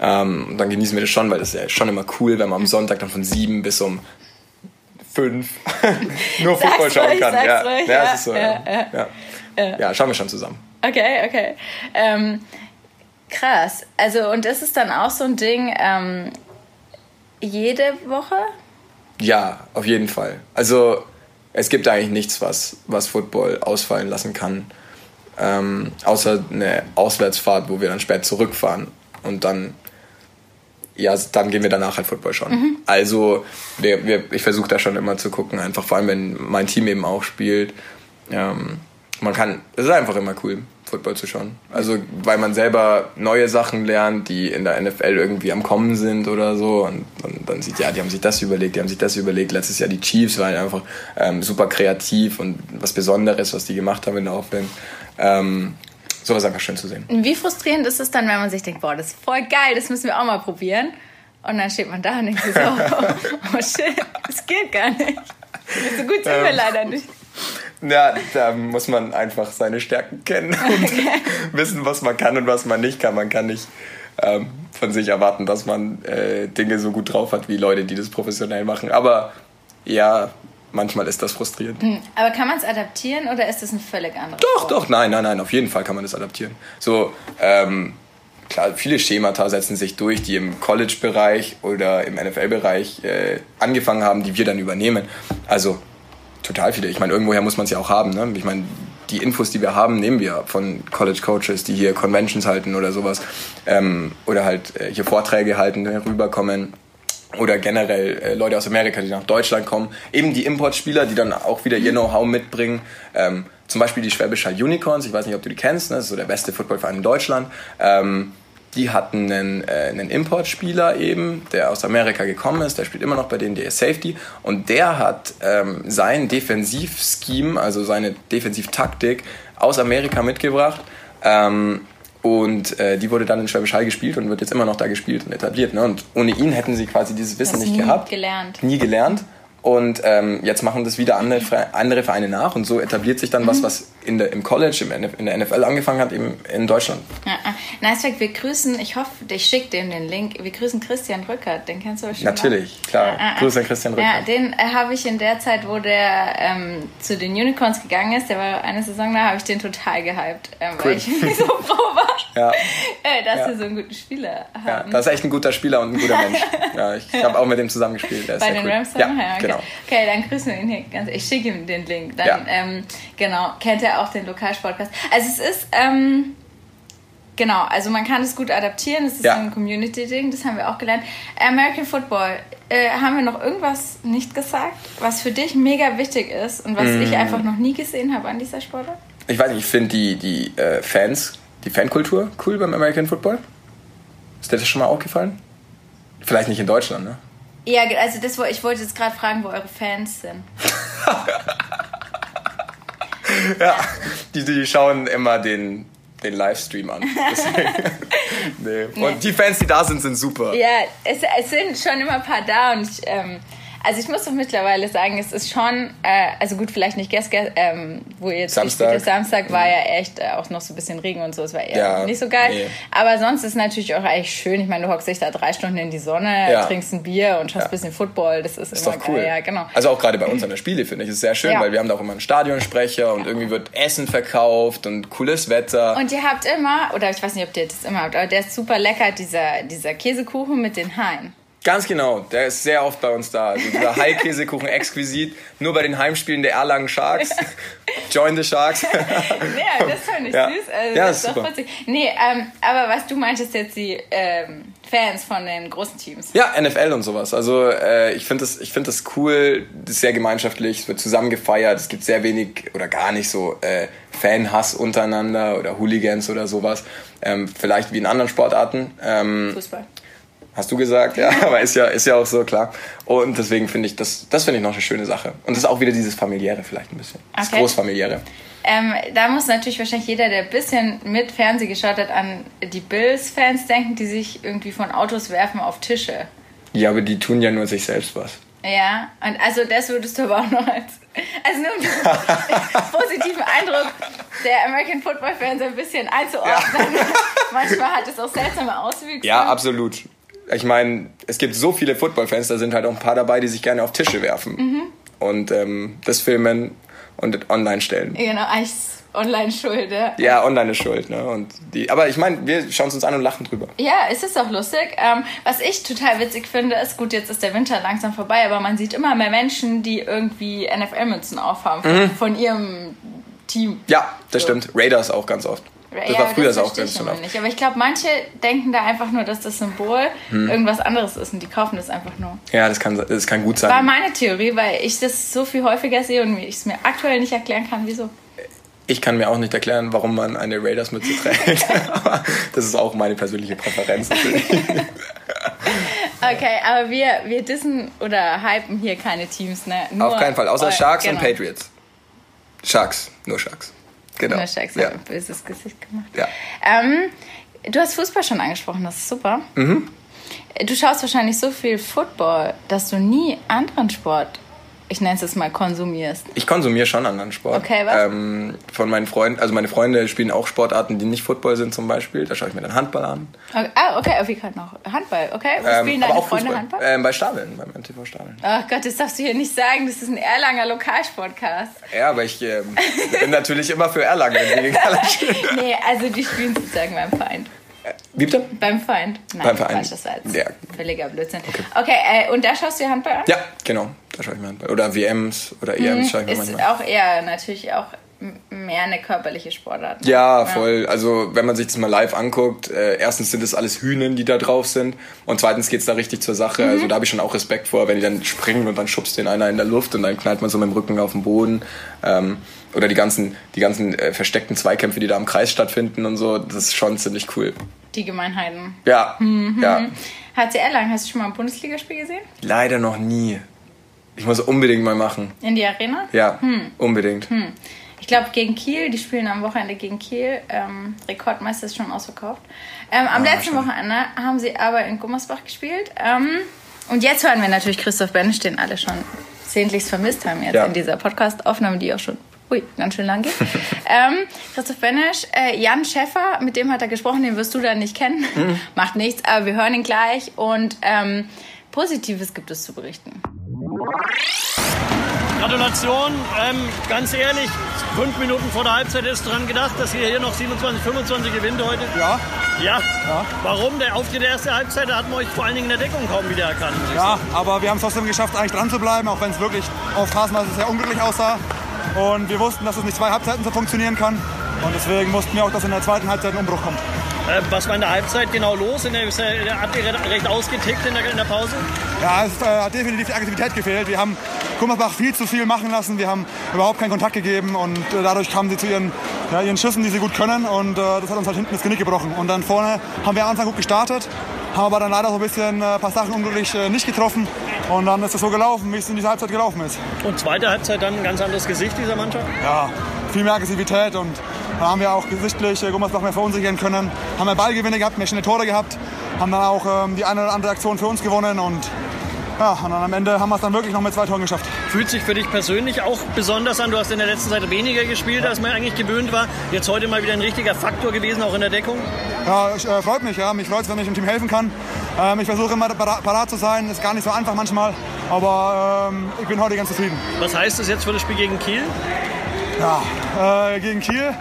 Ähm, und dann genießen wir das schon, weil das ist ja schon immer cool, wenn man am Sonntag dann von sieben bis um fünf <laughs> nur Fußball schauen kann. Ja. Ruhig, ja, ja, so. Ja, ja. ja. ja, schauen wir schon zusammen. Okay, okay. Ähm, krass. Also, und ist dann auch so ein Ding, ähm, jede Woche? Ja, auf jeden Fall. Also, es gibt eigentlich nichts, was, was Football ausfallen lassen kann. Ähm, außer eine Auswärtsfahrt, wo wir dann spät zurückfahren und dann ja, dann gehen wir danach halt Football schauen. Mhm. Also wir, wir, ich versuche da schon immer zu gucken, einfach vor allem, wenn mein Team eben auch spielt. Ähm, man kann, es ist einfach immer cool, Football zu schauen. Also weil man selber neue Sachen lernt, die in der NFL irgendwie am Kommen sind oder so. Und, und dann sieht, ja, die haben sich das überlegt, die haben sich das überlegt. Letztes Jahr die Chiefs waren einfach ähm, super kreativ und was Besonderes, was die gemacht haben in der Offense. Ähm, sowas einfach schön zu sehen. Wie frustrierend ist es dann, wenn man sich denkt, boah, das ist voll geil, das müssen wir auch mal probieren. Und dann steht man da und denkt sich so, <laughs> oh, oh shit, das geht gar nicht. So gut sind wir ähm, leider nicht. <laughs> Ja, da muss man einfach seine Stärken kennen <laughs> und okay. wissen, was man kann und was man nicht kann. Man kann nicht ähm, von sich erwarten, dass man äh, Dinge so gut drauf hat wie Leute, die das professionell machen. Aber ja, manchmal ist das frustrierend. Hm, aber kann man es adaptieren oder ist das ein völlig anderes? Doch, Sport? doch, nein, nein, nein, auf jeden Fall kann man das adaptieren. So, ähm, klar, viele Schemata setzen sich durch, die im College-Bereich oder im NFL-Bereich äh, angefangen haben, die wir dann übernehmen. Also total viele. Ich meine, irgendwoher muss man es ja auch haben. Ne? Ich meine, die Infos, die wir haben, nehmen wir von College-Coaches, die hier Conventions halten oder sowas. Ähm, oder halt äh, hier Vorträge halten, rüberkommen oder generell äh, Leute aus Amerika, die nach Deutschland kommen. Eben die Importspieler, die dann auch wieder ihr Know-how mitbringen. Ähm, zum Beispiel die Schwäbischer Unicorns, ich weiß nicht, ob du die kennst, ne? das ist so der beste Footballverein in Deutschland. Ähm, die hatten einen, äh, einen Importspieler eben, der aus Amerika gekommen ist, der spielt immer noch bei denen, der ist Safety. Und der hat ähm, sein Defensivscheme, also seine Defensivtaktik aus Amerika mitgebracht. Ähm, und äh, die wurde dann in Schwäbisch Hall gespielt und wird jetzt immer noch da gespielt und etabliert. Ne? Und ohne ihn hätten sie quasi dieses Wissen das nicht nie gehabt. Gelernt. Nie gelernt. Und ähm, jetzt machen das wieder andere, andere Vereine nach und so etabliert sich dann mhm. was, was in der, im College, im, in der NFL angefangen hat, eben in Deutschland. Ja, nice fact, wir grüßen, ich hoffe, ich schicke dem den Link, wir grüßen Christian Rückert, den kennst du schon Natürlich, mal? klar, ja, äh, Grüße an Christian Rückert. Ja, den äh, habe ich in der Zeit, wo der ähm, zu den Unicorns gegangen ist, der war eine Saison da, habe ich den total gehypt, ähm, cool. weil ich <laughs> so froh war, ja. äh, dass ja. wir so einen guten Spieler haben. Ja, das ist echt ein guter Spieler und ein guter Mensch. ja, ich <laughs> habe auch mit dem zusammengespielt. Der Bei den cool. Rams? Ja, ja okay. genau. Okay, dann grüßen wir ihn hier ganz, ich schicke ihm den Link, dann, ähm, genau, kennt er auch den Lokalsportcast. Also es ist, ähm, Genau, also man kann es gut adaptieren, das ist ja. ein Community-Ding, das haben wir auch gelernt. American Football, äh, haben wir noch irgendwas nicht gesagt, was für dich mega wichtig ist und was mm. ich einfach noch nie gesehen habe an dieser Sportart? Ich weiß nicht, ich finde die, die äh, Fans, die Fankultur cool beim American Football. Ist dir das schon mal aufgefallen? Vielleicht nicht in Deutschland, ne? Ja, also das, ich wollte jetzt gerade fragen, wo eure Fans sind. <laughs> <laughs> ja, die, die schauen immer den, den Livestream an. <laughs> <laughs> nee. Und nee. die Fans, die da sind, sind super. Ja, es, es sind schon immer ein paar da und ich, ähm, also ich muss doch mittlerweile sagen, es ist schon, äh, also gut, vielleicht nicht gestern, ähm, wo jetzt Samstag, Samstag war ja echt äh, auch noch so ein bisschen Regen und so, es war eher ja, nicht so geil. Nee. Aber sonst ist es natürlich auch eigentlich schön. Ich meine, du hockst dich da drei Stunden in die Sonne, ja. trinkst ein Bier und schaust ja. ein bisschen Football. Das ist, ist immer doch cool. Geil. Ja, genau. Also auch gerade bei uns an der Spiele finde ich es sehr schön, weil wir haben da auch immer einen Stadionsprecher und irgendwie wird Essen verkauft und cooles Wetter. Und ihr habt immer, oder ich weiß nicht, ob ihr das immer habt, aber der ist super lecker, dieser, dieser Käsekuchen mit den Haien. Ganz genau, der ist sehr oft bei uns da. Also dieser <laughs> High-Käsekuchen exquisit, nur bei den Heimspielen der Erlangen Sharks. <laughs> Join the Sharks. ja, das fand ich ja. süß. Also, ja, das ist super. Witzig. Nee, ähm, aber was du meintest jetzt, die ähm, Fans von den großen Teams. Ja, NFL und sowas. Also äh, ich finde das, find das cool, das ist sehr gemeinschaftlich, es wird zusammen gefeiert, es gibt sehr wenig oder gar nicht so äh, Fanhass untereinander oder Hooligans oder sowas. Ähm, vielleicht wie in anderen Sportarten. Ähm, Fußball. Hast du gesagt, ja, <laughs> aber ist ja, ist ja auch so, klar. Und deswegen finde ich, das, das finde ich noch eine schöne Sache. Und das ist auch wieder dieses familiäre vielleicht ein bisschen. Das okay. Großfamiliäre. Ähm, da muss natürlich wahrscheinlich jeder, der ein bisschen mit Fernseh geschaut hat, an die Bills-Fans denken, die sich irgendwie von Autos werfen auf Tische. Ja, aber die tun ja nur sich selbst was. Ja, und also das würdest du aber auch noch als, also nur diesen <laughs> positiven Eindruck der American Football Fans ein bisschen einzuordnen. Ja. <laughs> Manchmal hat es auch seltsame Auswüchse. Ja, absolut ich meine, es gibt so viele Football-Fans, da sind halt auch ein paar dabei, die sich gerne auf Tische werfen. Mhm. Und ähm, das filmen und online stellen. Genau, eigentlich online schuld, ja. Ja, online ist schuld, ne? Und die, aber ich meine, wir schauen es uns an und lachen drüber. Ja, es ist auch lustig. Ähm, was ich total witzig finde, ist, gut, jetzt ist der Winter langsam vorbei, aber man sieht immer mehr Menschen, die irgendwie NFL-Mützen aufhaben von, mhm. von ihrem Team. Ja, das so. stimmt. Raiders auch ganz oft. Das ja, war früher das auch ganz schön nicht. Aber ich glaube, manche denken da einfach nur, dass das Symbol hm. irgendwas anderes ist und die kaufen das einfach nur. Ja, das kann, das kann gut sein. War meine Theorie, weil ich das so viel häufiger sehe und ich es mir aktuell nicht erklären kann, wieso. Ich kann mir auch nicht erklären, warum man eine Raiders-Mütze <laughs> trägt. aber <laughs> das ist auch meine persönliche Präferenz. <laughs> okay, aber wir, wir dissen oder hypen hier keine Teams, ne? Nur Auf keinen Fall, außer Sharks genau. und Patriots. Sharks, nur Sharks. Genau. Wintersteig ja. ein böses Gesicht gemacht. Ja. Ähm, du hast Fußball schon angesprochen, das ist super. Mhm. Du schaust wahrscheinlich so viel Football, dass du nie anderen Sport ich nenne es jetzt mal, konsumierst? Ich konsumiere schon anderen Sport. Okay, was? Ähm, von meinen Freunden, also meine Freunde spielen auch Sportarten, die nicht Football sind zum Beispiel. Da schaue ich mir dann Handball an. Okay. Ah, okay, wie kann noch? Handball, okay. Wo ähm, spielen deine auch Freunde Fußball. Handball? Ähm, bei Stapeln, beim NTV Stapeln. Ach Gott, das darfst du hier nicht sagen. Das ist ein Erlanger Lokalsportcast. Ja, aber ich ähm, bin natürlich immer für Erlangen, <laughs> nee, also die spielen sozusagen beim Feind. Wie bitte? Beim Feind. Nein, Beim das war jetzt ja. völliger Blödsinn. Okay, okay äh, und da schaust du dir Handball an? Ja, genau. Da schaue ich mir Handball. Oder WMs oder EMs mhm, schaue ich mir ist manchmal Ist auch eher natürlich auch mehr eine körperliche Sportart. Ne? Ja, voll. Also wenn man sich das mal live anguckt, äh, erstens sind es alles Hühnen, die da drauf sind und zweitens geht es da richtig zur Sache. Mhm. Also da habe ich schon auch Respekt vor, wenn die dann springen und dann schubst den einer in der Luft und dann knallt man so mit dem Rücken auf den Boden. Ähm, oder die ganzen, die ganzen äh, versteckten Zweikämpfe, die da im Kreis stattfinden und so, das ist schon ziemlich cool. Die Gemeinheiten. Ja, mhm. ja. HCR lang, hast du schon mal ein Bundesligaspiel gesehen? Leider noch nie. Ich muss unbedingt mal machen. In die Arena? Ja, hm. unbedingt. Hm. Ich glaube gegen Kiel, die spielen am Wochenende gegen Kiel. Ähm, Rekordmeister ist schon ausverkauft. Ähm, am ah, letzten Wochenende haben sie aber in Gummersbach gespielt. Ähm, und jetzt hören wir natürlich Christoph Bench, den alle schon zehntlichst vermisst haben jetzt ja. in dieser Podcast-Aufnahme, die auch schon Ui, ganz schön lang geht. <laughs> ähm, Christoph Benesch, äh, Jan Schäffer, mit dem hat er gesprochen, den wirst du dann nicht kennen. Mhm. <laughs> Macht nichts, aber wir hören ihn gleich und ähm, Positives gibt es zu berichten. Gratulation, ähm, ganz ehrlich, fünf Minuten vor der Halbzeit ist dran gedacht, dass ihr hier noch 27, 25 gewinnt heute. Ja. Ja. ja. Warum? Der Auftritt der ersten Halbzeit, da hat man euch vor allen Dingen in der Deckung kaum wieder erkannt. Ja, aber wir haben es trotzdem geschafft, eigentlich dran zu bleiben, auch wenn es wirklich auf Phasenweise sehr unglücklich aussah. Und wir wussten, dass es nicht zwei Halbzeiten so funktionieren kann. Und deswegen mussten wir auch, dass in der zweiten Halbzeit ein Umbruch kommt. Äh, was war in der Halbzeit genau los? In der, habt ihr recht ausgetickt in der, in der Pause? Ja, es äh, hat definitiv die Aggressivität gefehlt. Wir haben Gummersbach viel zu viel machen lassen. Wir haben überhaupt keinen Kontakt gegeben und äh, dadurch kamen sie zu ihren, ja, ihren Schüssen, die sie gut können und äh, das hat uns halt hinten das Genick gebrochen. Und dann vorne haben wir am Anfang gut gestartet, haben aber dann leider so ein bisschen ein äh, paar Sachen unglücklich äh, nicht getroffen und dann ist es so gelaufen, wie es in dieser Halbzeit gelaufen ist. Und zweite Halbzeit dann ein ganz anderes Gesicht dieser Mannschaft? Ja, viel mehr Aggressivität und da haben wir auch gesichtlich äh, Gummersbach mehr verunsichern können. Haben wir Ballgewinne gehabt, mehr schnelle Tore gehabt, haben dann auch ähm, die eine oder andere Aktion für uns gewonnen und ja, und dann am Ende haben wir es dann wirklich noch mit zwei Toren geschafft. Fühlt sich für dich persönlich auch besonders an? Du hast in der letzten Zeit weniger gespielt, als man eigentlich gewöhnt war. Jetzt heute mal wieder ein richtiger Faktor gewesen, auch in der Deckung? Ja, ich, äh, freut mich. Ja. Mich freut es, wenn ich dem Team helfen kann. Ähm, ich versuche immer parat zu sein. Ist gar nicht so einfach manchmal. Aber ähm, ich bin heute ganz zufrieden. Was heißt das jetzt für das Spiel gegen Kiel? Ja, äh, gegen Kiel.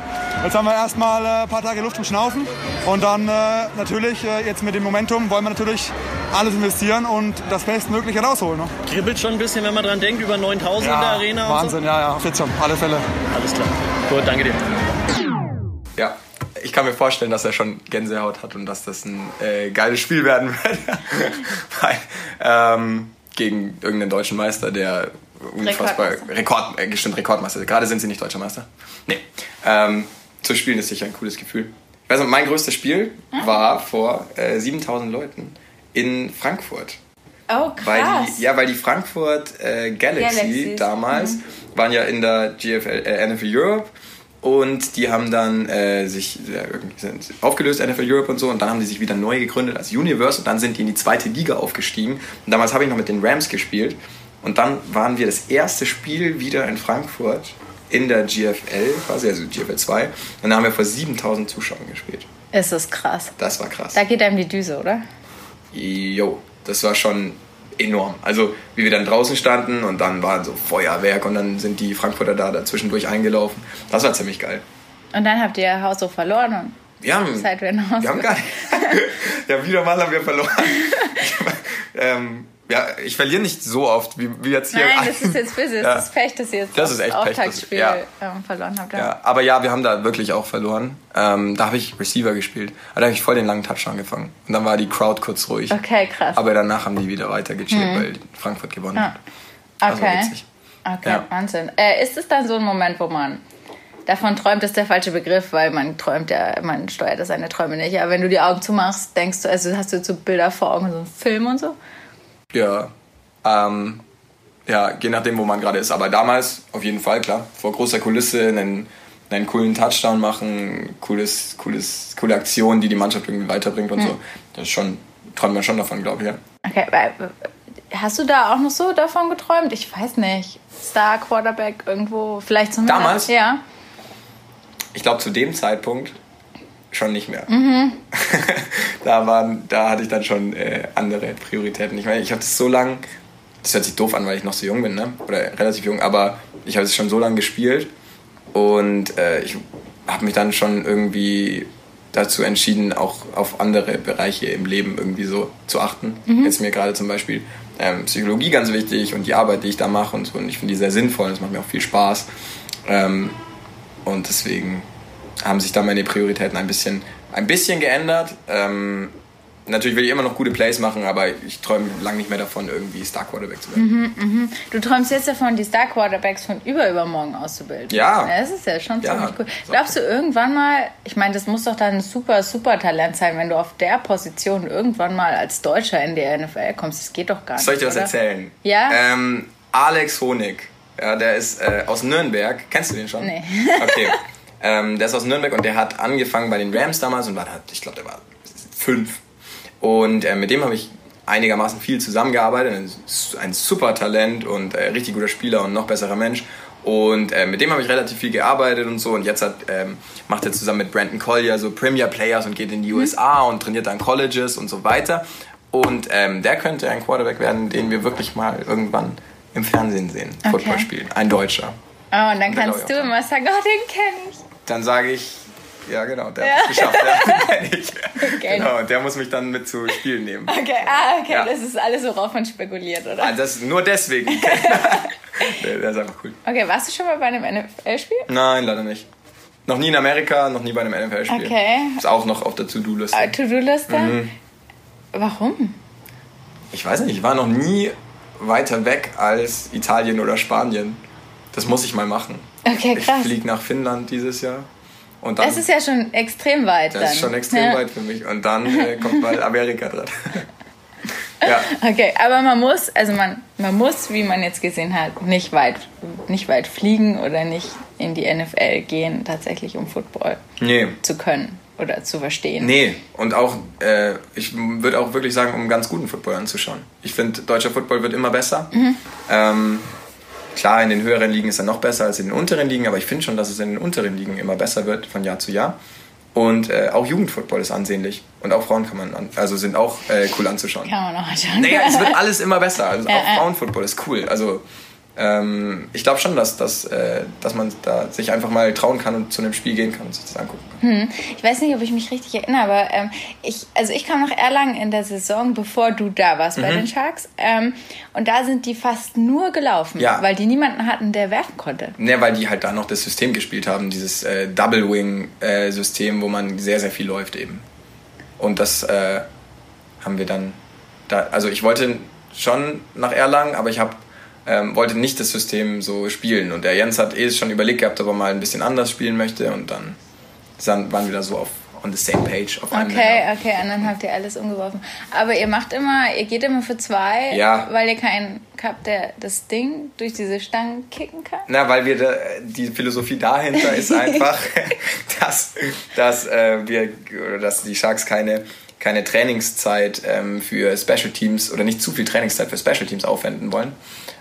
Jetzt haben wir erstmal äh, ein paar Tage Luft zum Schnaufen. Und dann äh, natürlich, äh, jetzt mit dem Momentum, wollen wir natürlich alles investieren und das Bestmögliche rausholen. Ne? Kribbelt schon ein bisschen, wenn man dran denkt, über 9000 ja, in der Arena. Wahnsinn, so? ja, ja, jetzt schon, alle Fälle. Alles klar. Gut, danke dir. Ja, ich kann mir vorstellen, dass er schon Gänsehaut hat und dass das ein äh, geiles Spiel werden <laughs> wird. Weil, ähm, gegen irgendeinen deutschen Meister, der unfassbar Rekord, äh, stimmt, Rekordmeister. Gerade sind sie nicht deutscher Meister. Nee. Ähm, zu spielen ist sicher ein cooles Gefühl. Noch, mein größtes Spiel ah. war vor äh, 7000 Leuten in Frankfurt. Oh, krass. Weil die, ja, weil die Frankfurt äh, Galaxy Galaxies. damals mhm. waren ja in der GFL, äh, NFL Europe und die haben dann äh, sich ja, sind aufgelöst, NFL Europe und so, und dann haben die sich wieder neu gegründet als Universe und dann sind die in die zweite Liga aufgestiegen. Und damals habe ich noch mit den Rams gespielt und dann waren wir das erste Spiel wieder in Frankfurt in der GFL, quasi, also GFL 2. Und da haben wir vor 7000 Zuschauern gespielt. Ist das krass. Das war krass. Da geht einem die Düse, oder? Jo, das war schon enorm. Also, wie wir dann draußen standen und dann war so Feuerwerk und dann sind die Frankfurter da dazwischendurch eingelaufen. Das war ziemlich geil. Und dann habt ihr Haus so verloren und wir haben, Hause. Wir haben gar nicht. <laughs> ja, wieder mal haben wir verloren. <laughs> <laughs> ähm, ja, ich verliere nicht so oft wie, wie jetzt hier. Nein, <laughs> das ist jetzt Business. Ja. Das ist Pech, dass ihr jetzt das, ist echt Auftaktspiel ja. Ähm, verloren habt. Ja. ja. aber ja, wir haben da wirklich auch verloren. Ähm, da habe ich Receiver gespielt. Da habe ich voll den langen Touchdown gefangen. Und dann war die Crowd kurz ruhig. Okay, krass. Aber danach haben die wieder weiter gechillt, hm. weil Frankfurt gewonnen hat. Okay. Okay, Wahnsinn. Äh, ist es dann so ein Moment, wo man davon träumt, ist der falsche Begriff, weil man träumt ja, man steuert ja seine Träume nicht. Aber wenn du die Augen zumachst, denkst du, also hast du so Bilder vor Augen, so einen Film und so? Ja, ähm, ja, je nachdem, wo man gerade ist. Aber damals auf jeden Fall, klar. Vor großer Kulisse einen, einen coolen Touchdown machen, cooles, cooles, coole Aktion, die die Mannschaft irgendwie weiterbringt und mhm. so. Das ist schon, träumt man schon davon, glaube ich, ja. Okay, hast du da auch noch so davon geträumt? Ich weiß nicht. Star Quarterback irgendwo, vielleicht zum Damals? Ja. Ich glaube, zu dem Zeitpunkt schon nicht mehr. Mhm. <laughs> da, waren, da hatte ich dann schon äh, andere Prioritäten. Ich meine, ich habe das so lange das hört sich doof an, weil ich noch so jung bin, ne? oder relativ jung, aber ich habe es schon so lange gespielt und äh, ich habe mich dann schon irgendwie dazu entschieden, auch auf andere Bereiche im Leben irgendwie so zu achten. Mhm. Jetzt mir gerade zum Beispiel ähm, Psychologie ganz wichtig und die Arbeit, die ich da mache und so. Und ich finde die sehr sinnvoll, das macht mir auch viel Spaß. Ähm, und deswegen haben sich da meine Prioritäten ein bisschen, ein bisschen geändert. Ähm, Natürlich will ich immer noch gute Plays machen, aber ich träume lange nicht mehr davon, irgendwie Star Quarterback zu werden. Mhm, mh. Du träumst jetzt davon, die Star Quarterbacks von überübermorgen auszubilden. Ja. ja das ist ja schon ja, ziemlich cool. Glaubst du irgendwann mal, ich meine, das muss doch dann ein super, super Talent sein, wenn du auf der Position irgendwann mal als Deutscher in die NFL kommst. Das geht doch gar nicht. Soll ich dir was erzählen? Ja. Ähm, Alex Honig, ja, der ist äh, aus Nürnberg. Kennst du den schon? Nee. Okay. <laughs> ähm, der ist aus Nürnberg und der hat angefangen bei den Rams damals und war, ich glaube, der war fünf und äh, mit dem habe ich einigermaßen viel zusammengearbeitet. Ein, ein super Talent und äh, richtig guter Spieler und noch besserer Mensch. Und äh, mit dem habe ich relativ viel gearbeitet und so. Und jetzt hat, ähm, macht er zusammen mit Brandon Collier so Premier Players und geht in die USA und trainiert dann Colleges und so weiter. Und ähm, der könnte ein Quarterback werden, den wir wirklich mal irgendwann im Fernsehen sehen, okay. Football spielen. Ein Deutscher. Oh, und dann kannst du immer sagen, oh, den kenne ich. Dann sage ich, ja, genau, der ja. hat es geschafft. <laughs> Ich. Okay. Genau, und der muss mich dann mit zu Spielen nehmen. Okay, ah, okay, ja. das ist alles, worauf man spekuliert, oder? Ah, das nur deswegen. <laughs> der, der ist einfach cool. Okay, warst du schon mal bei einem NFL-Spiel? Nein, leider nicht. Noch nie in Amerika, noch nie bei einem NFL-Spiel. Okay. Ist auch noch auf der To-Do-Liste. Äh, To-Do-Liste? Mhm. Warum? Ich weiß nicht, ich war noch nie weiter weg als Italien oder Spanien. Das muss ich mal machen. Okay, krass. Ich fliege nach Finnland dieses Jahr. Und dann, das ist ja schon extrem weit. Das dann. ist schon extrem ja. weit für mich. Und dann äh, kommt mal <laughs> Amerika dran. <laughs> ja. Okay, aber man muss, also man, man muss, wie man jetzt gesehen hat, nicht weit, nicht weit fliegen oder nicht in die NFL gehen, tatsächlich um Football nee. zu können oder zu verstehen. Nee, und auch, äh, ich würde auch wirklich sagen, um ganz guten Football anzuschauen. Ich finde, deutscher Football wird immer besser. Mhm. Ähm, Klar, in den höheren Ligen ist er noch besser als in den unteren Ligen, aber ich finde schon, dass es in den unteren Ligen immer besser wird von Jahr zu Jahr. Und äh, auch Jugendfootball ist ansehnlich. Und auch Frauen kann man, an, also sind auch äh, cool anzuschauen. Kann man auch anschauen. Naja, es wird <laughs> alles immer besser. Also auch Frauenfootball ist cool. Also ähm, ich glaube schon, dass, dass, äh, dass man da sich einfach mal trauen kann und zu einem Spiel gehen kann und sich das angucken kann. Hm. Ich weiß nicht, ob ich mich richtig erinnere, aber ähm, ich, also ich kam nach Erlangen in der Saison, bevor du da warst mhm. bei den Sharks. Ähm, und da sind die fast nur gelaufen, ja. weil die niemanden hatten, der werfen konnte. Ne, weil die halt da noch das System gespielt haben, dieses äh, Double Wing-System, äh, wo man sehr, sehr viel läuft eben. Und das äh, haben wir dann da, also ich wollte schon nach Erlangen, aber ich habe ähm, wollte nicht das System so spielen. Und der Jens hat eh schon überlegt gehabt, ob er mal ein bisschen anders spielen möchte. Und dann waren wir da so auf on the same page auf einem Okay, okay, und dann habt ihr alles umgeworfen. Aber ihr macht immer, ihr geht immer für zwei, ja. weil ihr keinen habt, der das Ding durch diese Stangen kicken kann? Na, weil wir da, die Philosophie dahinter ist <laughs> einfach, <laughs> dass, dass äh, wir oder dass die Sharks keine keine Trainingszeit ähm, für Special Teams oder nicht zu viel Trainingszeit für Special Teams aufwenden wollen.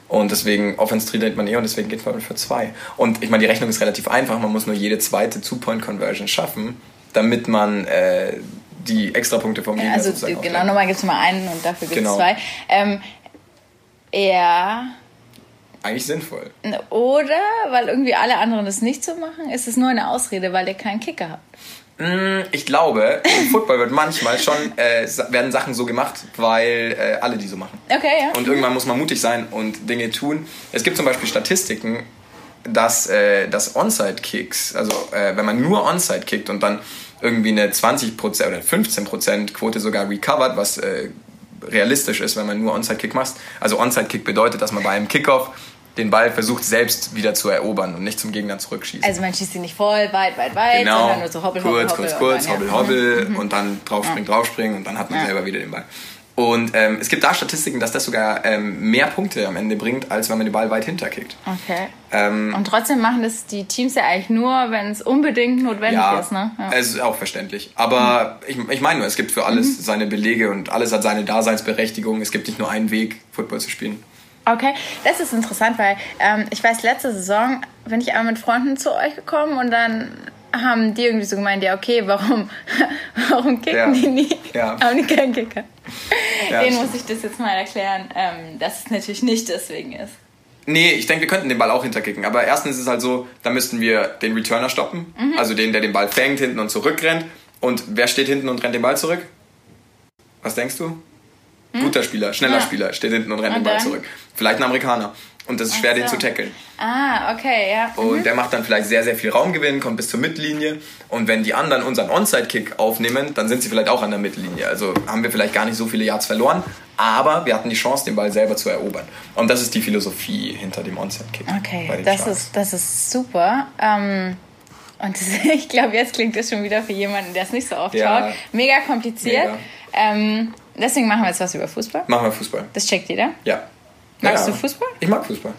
Und deswegen, Offense trainiert man eh und deswegen geht man für zwei. Und ich meine, die Rechnung ist relativ einfach. Man muss nur jede zweite Two-Point-Conversion schaffen, damit man äh, die Extrapunkte vom Gegner ja, Also genau, nochmal gibt es mal einen und dafür gibt es genau. zwei. Ähm, ja. Eigentlich sinnvoll. Oder, weil irgendwie alle anderen das nicht so machen, ist es nur eine Ausrede, weil ihr keinen Kicker habt. Mm, ich glaube, im Football wird manchmal schon äh, werden Sachen so gemacht, weil äh, alle die so machen. Okay, ja. Und irgendwann muss man mutig sein und Dinge tun. Es gibt zum Beispiel Statistiken, dass, äh, dass Onside-Kicks, also äh, wenn man nur Onside kickt und dann irgendwie eine 20% oder 15% Quote sogar recovered, was äh, realistisch ist, wenn man nur Onside-Kick macht. Also Onside-Kick bedeutet, dass man bei einem Kickoff den Ball versucht selbst wieder zu erobern und nicht zum Gegner zurückschießen. Also man schießt ihn nicht voll, weit, weit, weit, genau. sondern nur so hoppel, kurz, hoppel, kurz, kurz, hoppel, hoppel mhm. <laughs> und dann draufspringen, ja. draufspringen und dann hat man ja. selber wieder den Ball. Und ähm, es gibt da Statistiken, dass das sogar ähm, mehr Punkte am Ende bringt, als wenn man den Ball weit hinterkickt. Okay. Ähm, und trotzdem machen das die Teams ja eigentlich nur, wenn es unbedingt notwendig ja, ist. Ne? Ja, es ist auch verständlich. Aber mhm. ich, ich meine nur, es gibt für alles mhm. seine Belege und alles hat seine Daseinsberechtigung. Es gibt nicht nur einen Weg, Football zu spielen. Okay, das ist interessant, weil ähm, ich weiß, letzte Saison bin ich einmal mit Freunden zu euch gekommen und dann haben die irgendwie so gemeint, ja okay, warum, <laughs> warum kicken ja. die nie? Ja. <laughs> Haben die keinen Kicker? Ja, Den muss ich das jetzt mal erklären, ähm, dass es natürlich nicht deswegen ist. Nee, ich denke, wir könnten den Ball auch hinterkicken. Aber erstens ist es halt so, da müssten wir den Returner stoppen. Mhm. Also den, der den Ball fängt hinten und zurückrennt. Und wer steht hinten und rennt den Ball zurück? Was denkst du? Hm? Guter Spieler, schneller ja. Spieler, steht hinten und rennt und den Ball zurück. Vielleicht ein Amerikaner. Und das ist schwer, so. den zu tackeln. Ah, okay, ja. Und mhm. der macht dann vielleicht sehr, sehr viel Raumgewinn, kommt bis zur Mittellinie. Und wenn die anderen unseren Onside-Kick aufnehmen, dann sind sie vielleicht auch an der Mittellinie. Also haben wir vielleicht gar nicht so viele Yards verloren, aber wir hatten die Chance, den Ball selber zu erobern. Und das ist die Philosophie hinter dem Onside-Kick. Okay, das ist, das ist super. Ähm, und das, <laughs> ich glaube, jetzt klingt das schon wieder für jemanden, der es nicht so oft ja. schaut. Mega kompliziert. Mega. Ähm, deswegen machen wir jetzt was über Fußball. Machen wir Fußball. Das checkt jeder? Ja. Magst ja. du Fußball? Ich mag Fußball.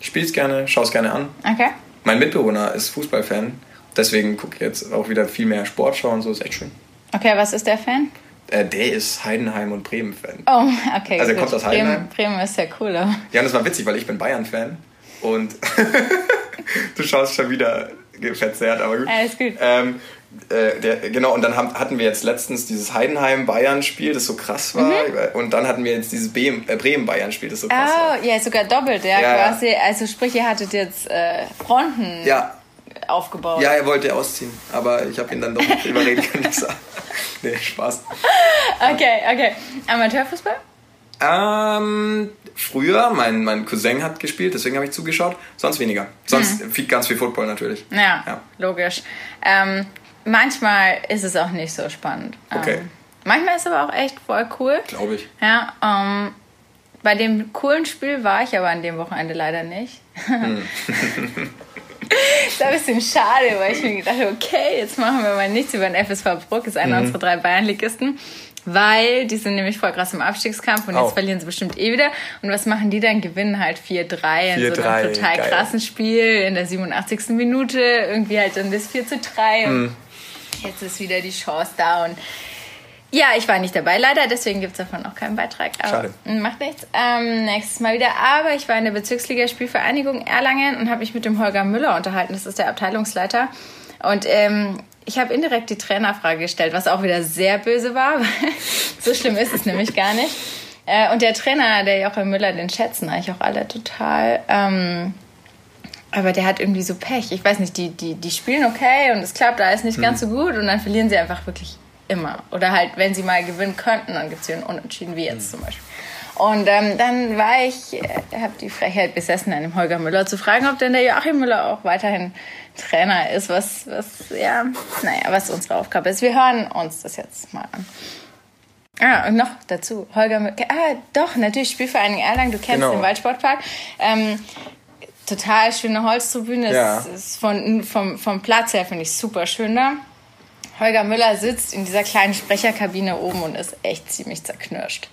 Ich spiele es gerne, schaue es gerne an. Okay. Mein Mitbewohner ist Fußballfan. Deswegen gucke ich jetzt auch wieder viel mehr Sportschau und so. Ist echt schön. Okay, was ist der Fan? Äh, der ist Heidenheim und Bremen-Fan. Oh, okay. Also er kommt aus Heidenheim. Bremen, Bremen ist ja cooler. Ja, und das war witzig, weil ich bin Bayern-Fan. Und <laughs> du schaust schon wieder verzerrt, aber gut. Alles gut. Ähm, äh, der, genau, und dann haben, hatten wir jetzt letztens dieses Heidenheim-Bayern-Spiel, das so krass war. Mhm. Und dann hatten wir jetzt dieses äh, Bremen-Bayern-Spiel, das so krass oh, war. ja, sogar doppelt, ja, ja quasi. Ja. Also sprich, ihr hattet jetzt äh, Fronten ja. aufgebaut. Ja, er wollte ausziehen, aber ich habe ihn dann doch <laughs> überreden können. <laughs> nee, Spaß. Okay, okay. Amateurfußball? Ähm, früher, mein, mein Cousin hat gespielt, deswegen habe ich zugeschaut. Sonst weniger. Sonst hm. viel, ganz viel Football natürlich. Ja, ja. logisch. Ähm, manchmal ist es auch nicht so spannend. Okay. Ähm, manchmal ist es aber auch echt voll cool. Glaube ich. Ja, ähm, bei dem coolen Spiel war ich aber an dem Wochenende leider nicht. Hm. das <laughs> ist ein bisschen schade, weil ich mir gedacht habe, okay, jetzt machen wir mal nichts über den FSV Bruck, ist einer mhm. unserer drei Bayernligisten weil die sind nämlich voll krass im Abstiegskampf und jetzt oh. verlieren sie bestimmt eh wieder. Und was machen die dann? Gewinnen halt 4-3 in so einem total Geil. krassen Spiel in der 87. Minute. Irgendwie halt dann das 4 zu 3. Und mm. Jetzt ist wieder die Chance da. Und ja, ich war nicht dabei, leider, deswegen gibt es davon auch keinen Beitrag. Schade. Macht nichts. Ähm, nächstes Mal wieder. Aber ich war in der Bezirksliga Spielvereinigung Erlangen und habe mich mit dem Holger Müller unterhalten. Das ist der Abteilungsleiter. Und ähm, ich habe indirekt die Trainerfrage gestellt, was auch wieder sehr böse war. <laughs> so schlimm ist es nämlich gar nicht. Äh, und der Trainer, der Joachim Müller, den schätzen eigentlich auch alle total. Ähm, aber der hat irgendwie so Pech. Ich weiß nicht, die, die, die spielen okay und es klappt alles nicht hm. ganz so gut und dann verlieren sie einfach wirklich immer. Oder halt, wenn sie mal gewinnen könnten, dann gibt es hier einen Unentschieden, wie jetzt hm. zum Beispiel. Und ähm, dann war ich, äh, habe die Frechheit besessen, einem Holger Müller zu fragen, ob denn der Joachim Müller auch weiterhin Trainer ist, was, was, ja, naja, was unsere Aufgabe ist. Wir hören uns das jetzt mal an. Ah, und noch dazu, Holger, ah, doch, natürlich Spielvereinigung Erlangen, du kennst genau. den Waldsportpark. Ähm, total schöne Holztribüne, ja. ist, ist von, vom, vom Platz her finde ich super schön da. Holger Müller sitzt in dieser kleinen Sprecherkabine oben und ist echt ziemlich zerknirscht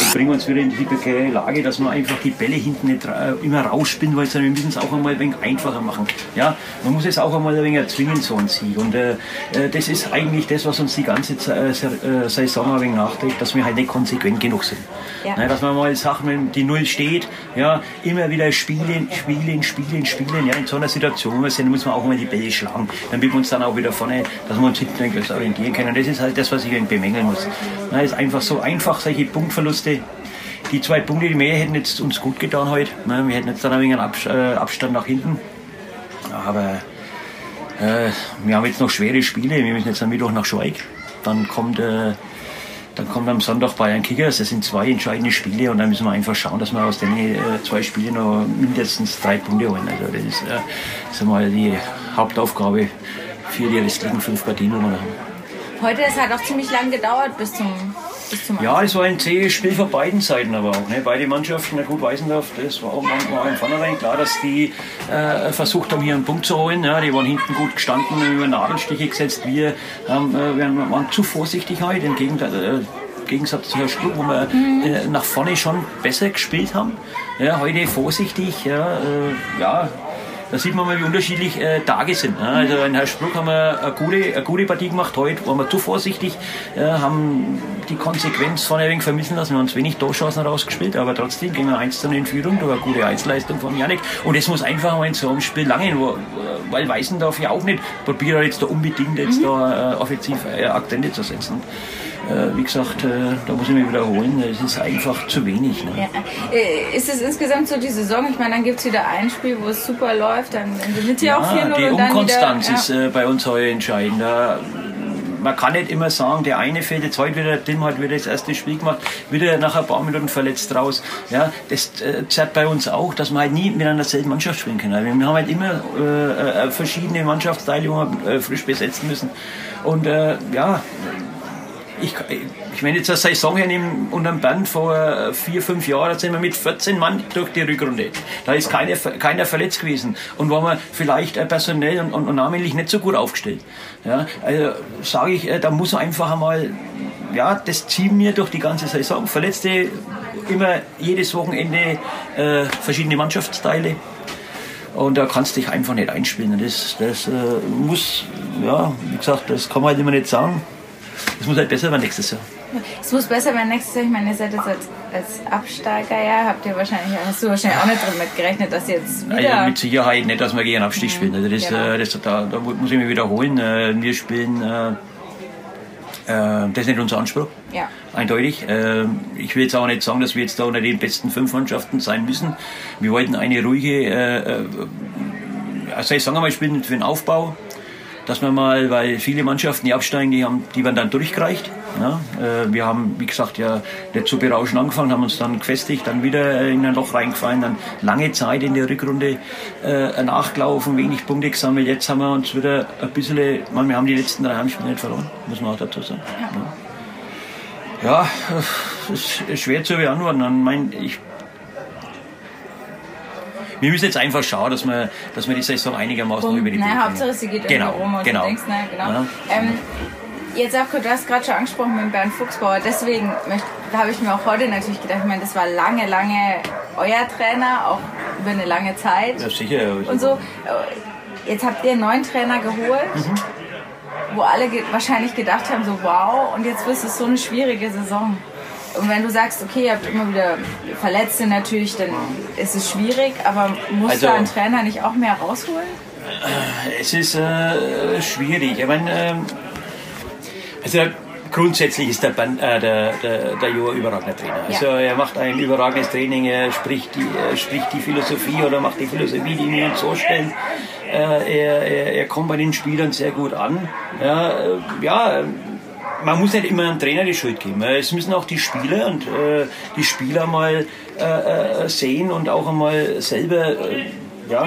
und bringen uns wieder in die prekäre Lage, dass wir einfach die Bälle hinten nicht immer rausspinnen, weil wir müssen es auch einmal ein wenig einfacher machen. Ja, man muss es auch einmal ein wenig erzwingen, so ein Sieg. Und äh, äh das ist eigentlich das, was uns die ganze äh, äh, Saison ein wenig nachträgt, dass wir halt nicht konsequent genug sind. Ja. Ja, dass man mal Sachen, wenn die Null steht, ja, immer wieder spielen, spielen, spielen, spielen. Ja, in so einer Situation, wo wir sind, muss man auch mal die Bälle schlagen. Dann wird uns dann auch wieder vorne, dass wir uns hinten ein orientieren können. Das ist halt das, was ich bemängeln muss. Ja, ist einfach so einfach, solche Punktverluste. Die zwei Punkte, die mehr hätten jetzt uns gut getan heute. Ne? Wir hätten jetzt dann ein wenig einen Abstand nach hinten. Aber äh, wir haben jetzt noch schwere Spiele. Wir müssen jetzt am Mittwoch nach Schweig. Dann kommt, äh, dann kommt am Sonntag Bayern Kickers. Das sind zwei entscheidende Spiele und dann müssen wir einfach schauen, dass wir aus den äh, zwei Spielen noch mindestens drei Punkte holen. Also das ist, äh, mal die Hauptaufgabe für die restlichen fünf Partien, die wir haben. Heute ist halt auch ziemlich lang gedauert bis zum ja, es war ein zähes Spiel von beiden Seiten aber auch. Ne? Beide Mannschaften, na gut, Weißendorf, das war, war im Vornherein klar, dass die äh, versucht haben, hier einen Punkt zu holen. Ja? Die waren hinten gut gestanden, über Nadelstiche gesetzt. Wir, ähm, äh, wir waren zu vorsichtig heute, im Gegenteil. Äh, Gegensatz zu Herrn Stuhl, wo wir mhm. äh, nach vorne schon besser gespielt haben. Ja, heute vorsichtig, ja, äh, ja da sieht man mal, wie unterschiedlich äh, Tage sind. Ne? Also in Hersbruck haben wir eine gute, eine gute Partie gemacht. Heute waren wir zu vorsichtig, äh, haben die Konsequenz von ein wenig vermissen lassen. Wir haben uns wenig Torchancen rausgespielt, aber trotzdem gehen wir eins zu in Führung durch eine gute Einzelleistung von Janik. Und es muss einfach mal in so einem Spiel langen, wo, weil Weißendorf ja auch nicht probiert jetzt da unbedingt jetzt mhm. da äh, offensiv äh, Akzente zu setzen äh, wie gesagt, äh, da muss ich mich wiederholen, es ist einfach zu wenig. Ne? Ja. Äh, ist es insgesamt so die Saison? Ich meine, dann gibt es wieder ein Spiel, wo es super läuft, dann, sind sie ja, auch 4-0 Die Unkonstanz wieder, ist äh, bei uns heute entscheidend. Man kann nicht immer sagen, der eine fällt jetzt heute wieder, Tim hat wieder das erste Spiel gemacht, wieder nach ein paar Minuten verletzt raus. Ja, das äh, zerrt bei uns auch, dass wir halt nie mit einer selben Mannschaft spielen können. Wir haben halt immer äh, äh verschiedene Mannschaftsteile, wo wir äh, frisch besetzen müssen. Und äh, ja, ich, ich meine jetzt eine Saison hernehmen und ein Band vor vier, fünf Jahren sind wir mit 14 Mann durch die Rückrunde. Da ist keiner, keiner verletzt gewesen und waren wir vielleicht personell und, und, und namentlich nicht so gut aufgestellt. Ja, also sage ich, äh, da muss einfach einmal, ja, das ziehen wir durch die ganze Saison. Verletzte immer jedes Wochenende äh, verschiedene Mannschaftsteile. Und da kannst du dich einfach nicht einspielen. Das, das äh, muss, ja, wie gesagt, das kann man halt immer nicht sagen. Es muss halt besser werden nächstes Jahr. Es muss besser werden nächstes Jahr. Ich meine, ihr seid jetzt als, als Absteiger, ja, habt ihr wahrscheinlich, hast du wahrscheinlich auch nicht damit gerechnet, dass ihr jetzt wieder... Ja, mit Sicherheit nicht, dass wir gegen Abstieg mhm. spielen. Also das, genau. Äh, das, da, da, muss ich mich wiederholen. Äh, wir spielen... Äh, das ist nicht unser Anspruch. Ja. Eindeutig. Ich will jetzt auch nicht sagen, dass wir jetzt da unter den besten fünf Mannschaften sein müssen. Wir wollten eine ruhige, also ich sage mal, spielen für den Aufbau dass man mal, weil viele Mannschaften, die absteigen, die, haben, die werden dann durchgereicht. Ja, äh, wir haben, wie gesagt, ja nicht so berauschend angefangen, haben uns dann gefestigt, dann wieder in ein Loch reingefallen, dann lange Zeit in der Rückrunde äh, nachgelaufen, wenig Punkte gesammelt. Jetzt haben wir uns wieder ein bisschen, man, wir haben die letzten drei Heimspiele nicht verloren, muss man auch dazu sagen. Ja, ja es ist schwer zu beantworten. Ich, ich wir müssen jetzt einfach schauen, dass wir, dass wir die Saison einigermaßen Punkt. über die Nein, Hauptsache sie geht genau, rum und genau. du denkst, na, genau. Ja. Ähm, jetzt auch, du hast gerade schon angesprochen mit Bernd Fuchsbauer, deswegen habe ich mir auch heute natürlich gedacht, ich meine, das war lange, lange euer Trainer, auch über eine lange Zeit. Ja, sicher. Und so, äh, jetzt habt ihr einen neuen Trainer geholt. Mhm wo alle ge wahrscheinlich gedacht haben, so wow, und jetzt wird es so eine schwierige Saison. Und wenn du sagst, okay, ihr habt immer wieder Verletzte natürlich, dann ist es schwierig, aber muss also, da ein Trainer nicht auch mehr rausholen? Es ist äh, schwierig. Ich meine, äh, also grundsätzlich ist der, Band, äh, der, der, der Jo ein überragender Trainer. Ja. Also er macht ein überragendes Training, er spricht die, er spricht die Philosophie oder macht die Philosophie, die wir uns so stellen. Äh, er, er, er kommt bei den Spielern sehr gut an. Ja, äh, ja man muss nicht immer einem Trainer die Schuld geben. Es müssen auch die Spieler und äh, die Spieler mal äh, äh sehen und auch einmal selber äh, ja,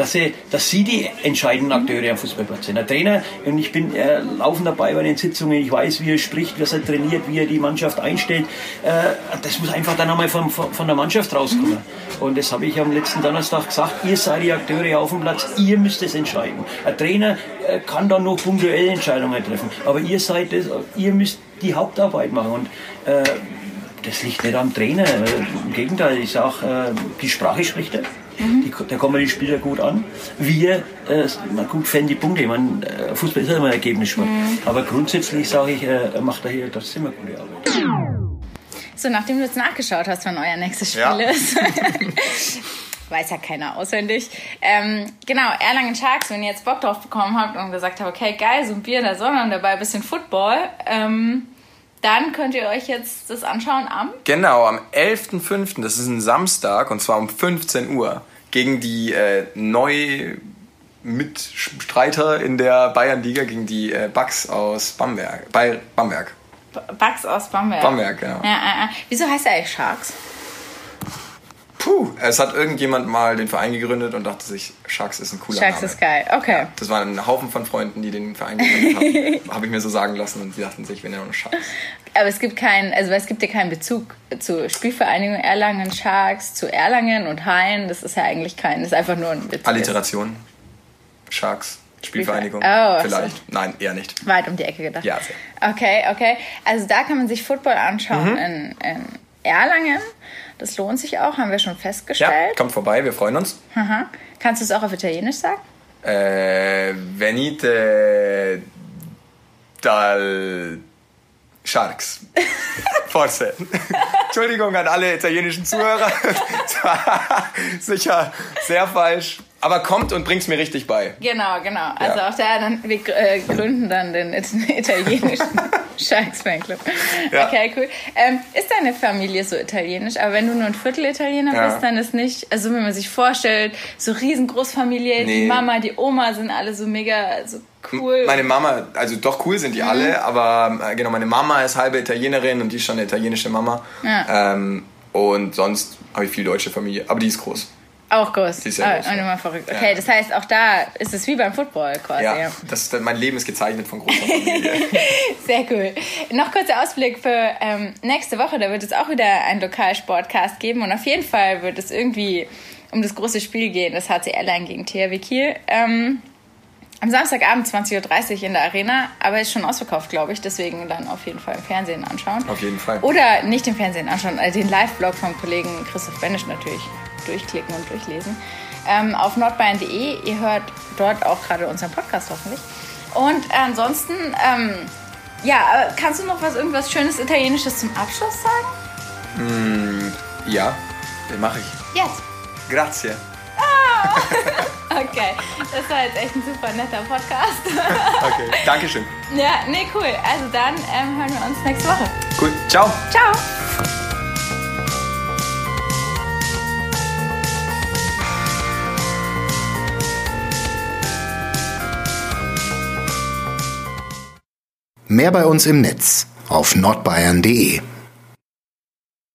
dass sie, dass sie die entscheidenden Akteure am Fußballplatz sind. Der Trainer, und ich bin äh, laufend dabei bei den Sitzungen, ich weiß, wie er spricht, was er trainiert, wie er die Mannschaft einstellt. Äh, das muss einfach dann einmal von, von der Mannschaft rauskommen. Und das habe ich am letzten Donnerstag gesagt, ihr seid die Akteure auf dem Platz, ihr müsst es entscheiden. Ein Trainer äh, kann dann noch punktuelle Entscheidungen treffen, aber ihr seid das, ihr müsst die Hauptarbeit machen. Und, äh, das liegt nicht am Trainer. Im Gegenteil, ich sage, äh, die Sprache spricht er. Mhm. Die, da kommen die Spieler gut an. Wir, äh, man gut fänden die Punkte. Man, äh, Fußball ist ja immer Ergebnissport. Mhm. Aber grundsätzlich sage ich, äh, macht er hier trotzdem eine gute Arbeit. So, nachdem du jetzt nachgeschaut hast, wann euer nächstes Spiel ja. ist. <laughs> weiß ja keiner auswendig. Ähm, genau, Erlangen Sharks, wenn ihr jetzt Bock drauf bekommen habt und gesagt habt, okay, geil, so ein Bier in der Sonne und dabei ein bisschen Football, ähm, dann könnt ihr euch jetzt das anschauen am? Genau, am 11.05., das ist ein Samstag und zwar um 15 Uhr gegen die äh, neu Mitstreiter in der Bayernliga gegen die äh, Bucks aus Bamberg. Bei Bamberg. Bucks aus Bamberg. Bamberg, genau. Ja, äh, äh. Wieso heißt er eigentlich Sharks? Puh, es hat irgendjemand mal den Verein gegründet und dachte sich, Sharks ist ein cooler Sharks Name. ist geil, okay. Ja, das waren ein Haufen von Freunden, die den Verein gegründet haben. <laughs> Habe ich mir so sagen lassen und sie dachten sich, wir nennen uns Sharks. Aber es gibt keinen, also es gibt ja keinen Bezug zur Spielvereinigung Erlangen Sharks, zu Erlangen und Hain. Das ist ja eigentlich kein, das ist einfach nur ein Witz. Alliteration. Sharks. Spielvereinigung. Oh, Vielleicht. So. Nein, eher nicht. Weit um die Ecke gedacht. Ja, sehr. Okay, okay. Also da kann man sich Football anschauen mhm. in, in Erlangen. Das lohnt sich auch, haben wir schon festgestellt. Ja, kommt vorbei, wir freuen uns. Aha. Kannst du es auch auf Italienisch sagen? Äh, venite dal Sharks. <laughs> Forse. Entschuldigung an alle italienischen Zuhörer. <laughs> sicher sehr falsch. Aber kommt und bringt's mir richtig bei. Genau, genau. Also ja. auch da, dann, wir äh, gründen dann den <laughs> italienischen Sharks Fanclub. Ja. Okay, cool. Ähm, ist deine Familie so italienisch? Aber wenn du nur ein Viertel Italiener ja. bist, dann ist nicht, also wenn man sich vorstellt, so riesengroßfamilie, nee. die Mama, die Oma sind alle so mega so cool. Meine Mama, also doch cool sind die mhm. alle, aber äh, genau, meine Mama ist halbe Italienerin und die ist schon eine italienische Mama. Ja. Ähm, und sonst habe ich viel deutsche Familie, aber die ist groß. Auch groß. Die ist ja groß. Oh, ja. verrückt. Okay, ja. das heißt, auch da ist es wie beim Football quasi. Ja, ja. Das, mein Leben ist gezeichnet von großer Familie. <laughs> Sehr cool. Noch kurzer Ausblick für ähm, nächste Woche. Da wird es auch wieder einen Lokalsportcast geben und auf jeden Fall wird es irgendwie um das große Spiel gehen, das HC Erlangen gegen THW Kiel. Ähm, am Samstagabend 20.30 Uhr in der Arena, aber ist schon ausverkauft, glaube ich. Deswegen dann auf jeden Fall im Fernsehen anschauen. Auf jeden Fall. Oder nicht im Fernsehen anschauen, also den Live-Blog vom Kollegen Christoph Benisch natürlich durchklicken und durchlesen. Ähm, auf nordbayern.de. Ihr hört dort auch gerade unseren Podcast hoffentlich. Und ansonsten, ähm, ja, äh, kannst du noch was, irgendwas Schönes Italienisches zum Abschluss sagen? Mm, ja, mache ich. Jetzt. Grazie. Ah, <laughs> okay, das war jetzt echt ein super netter Podcast. <laughs> okay, danke schön. Ja, nee, cool. Also dann ähm, hören wir uns nächste Woche. Cool, ciao. Ciao. Mehr bei uns im Netz auf nordbayern.de.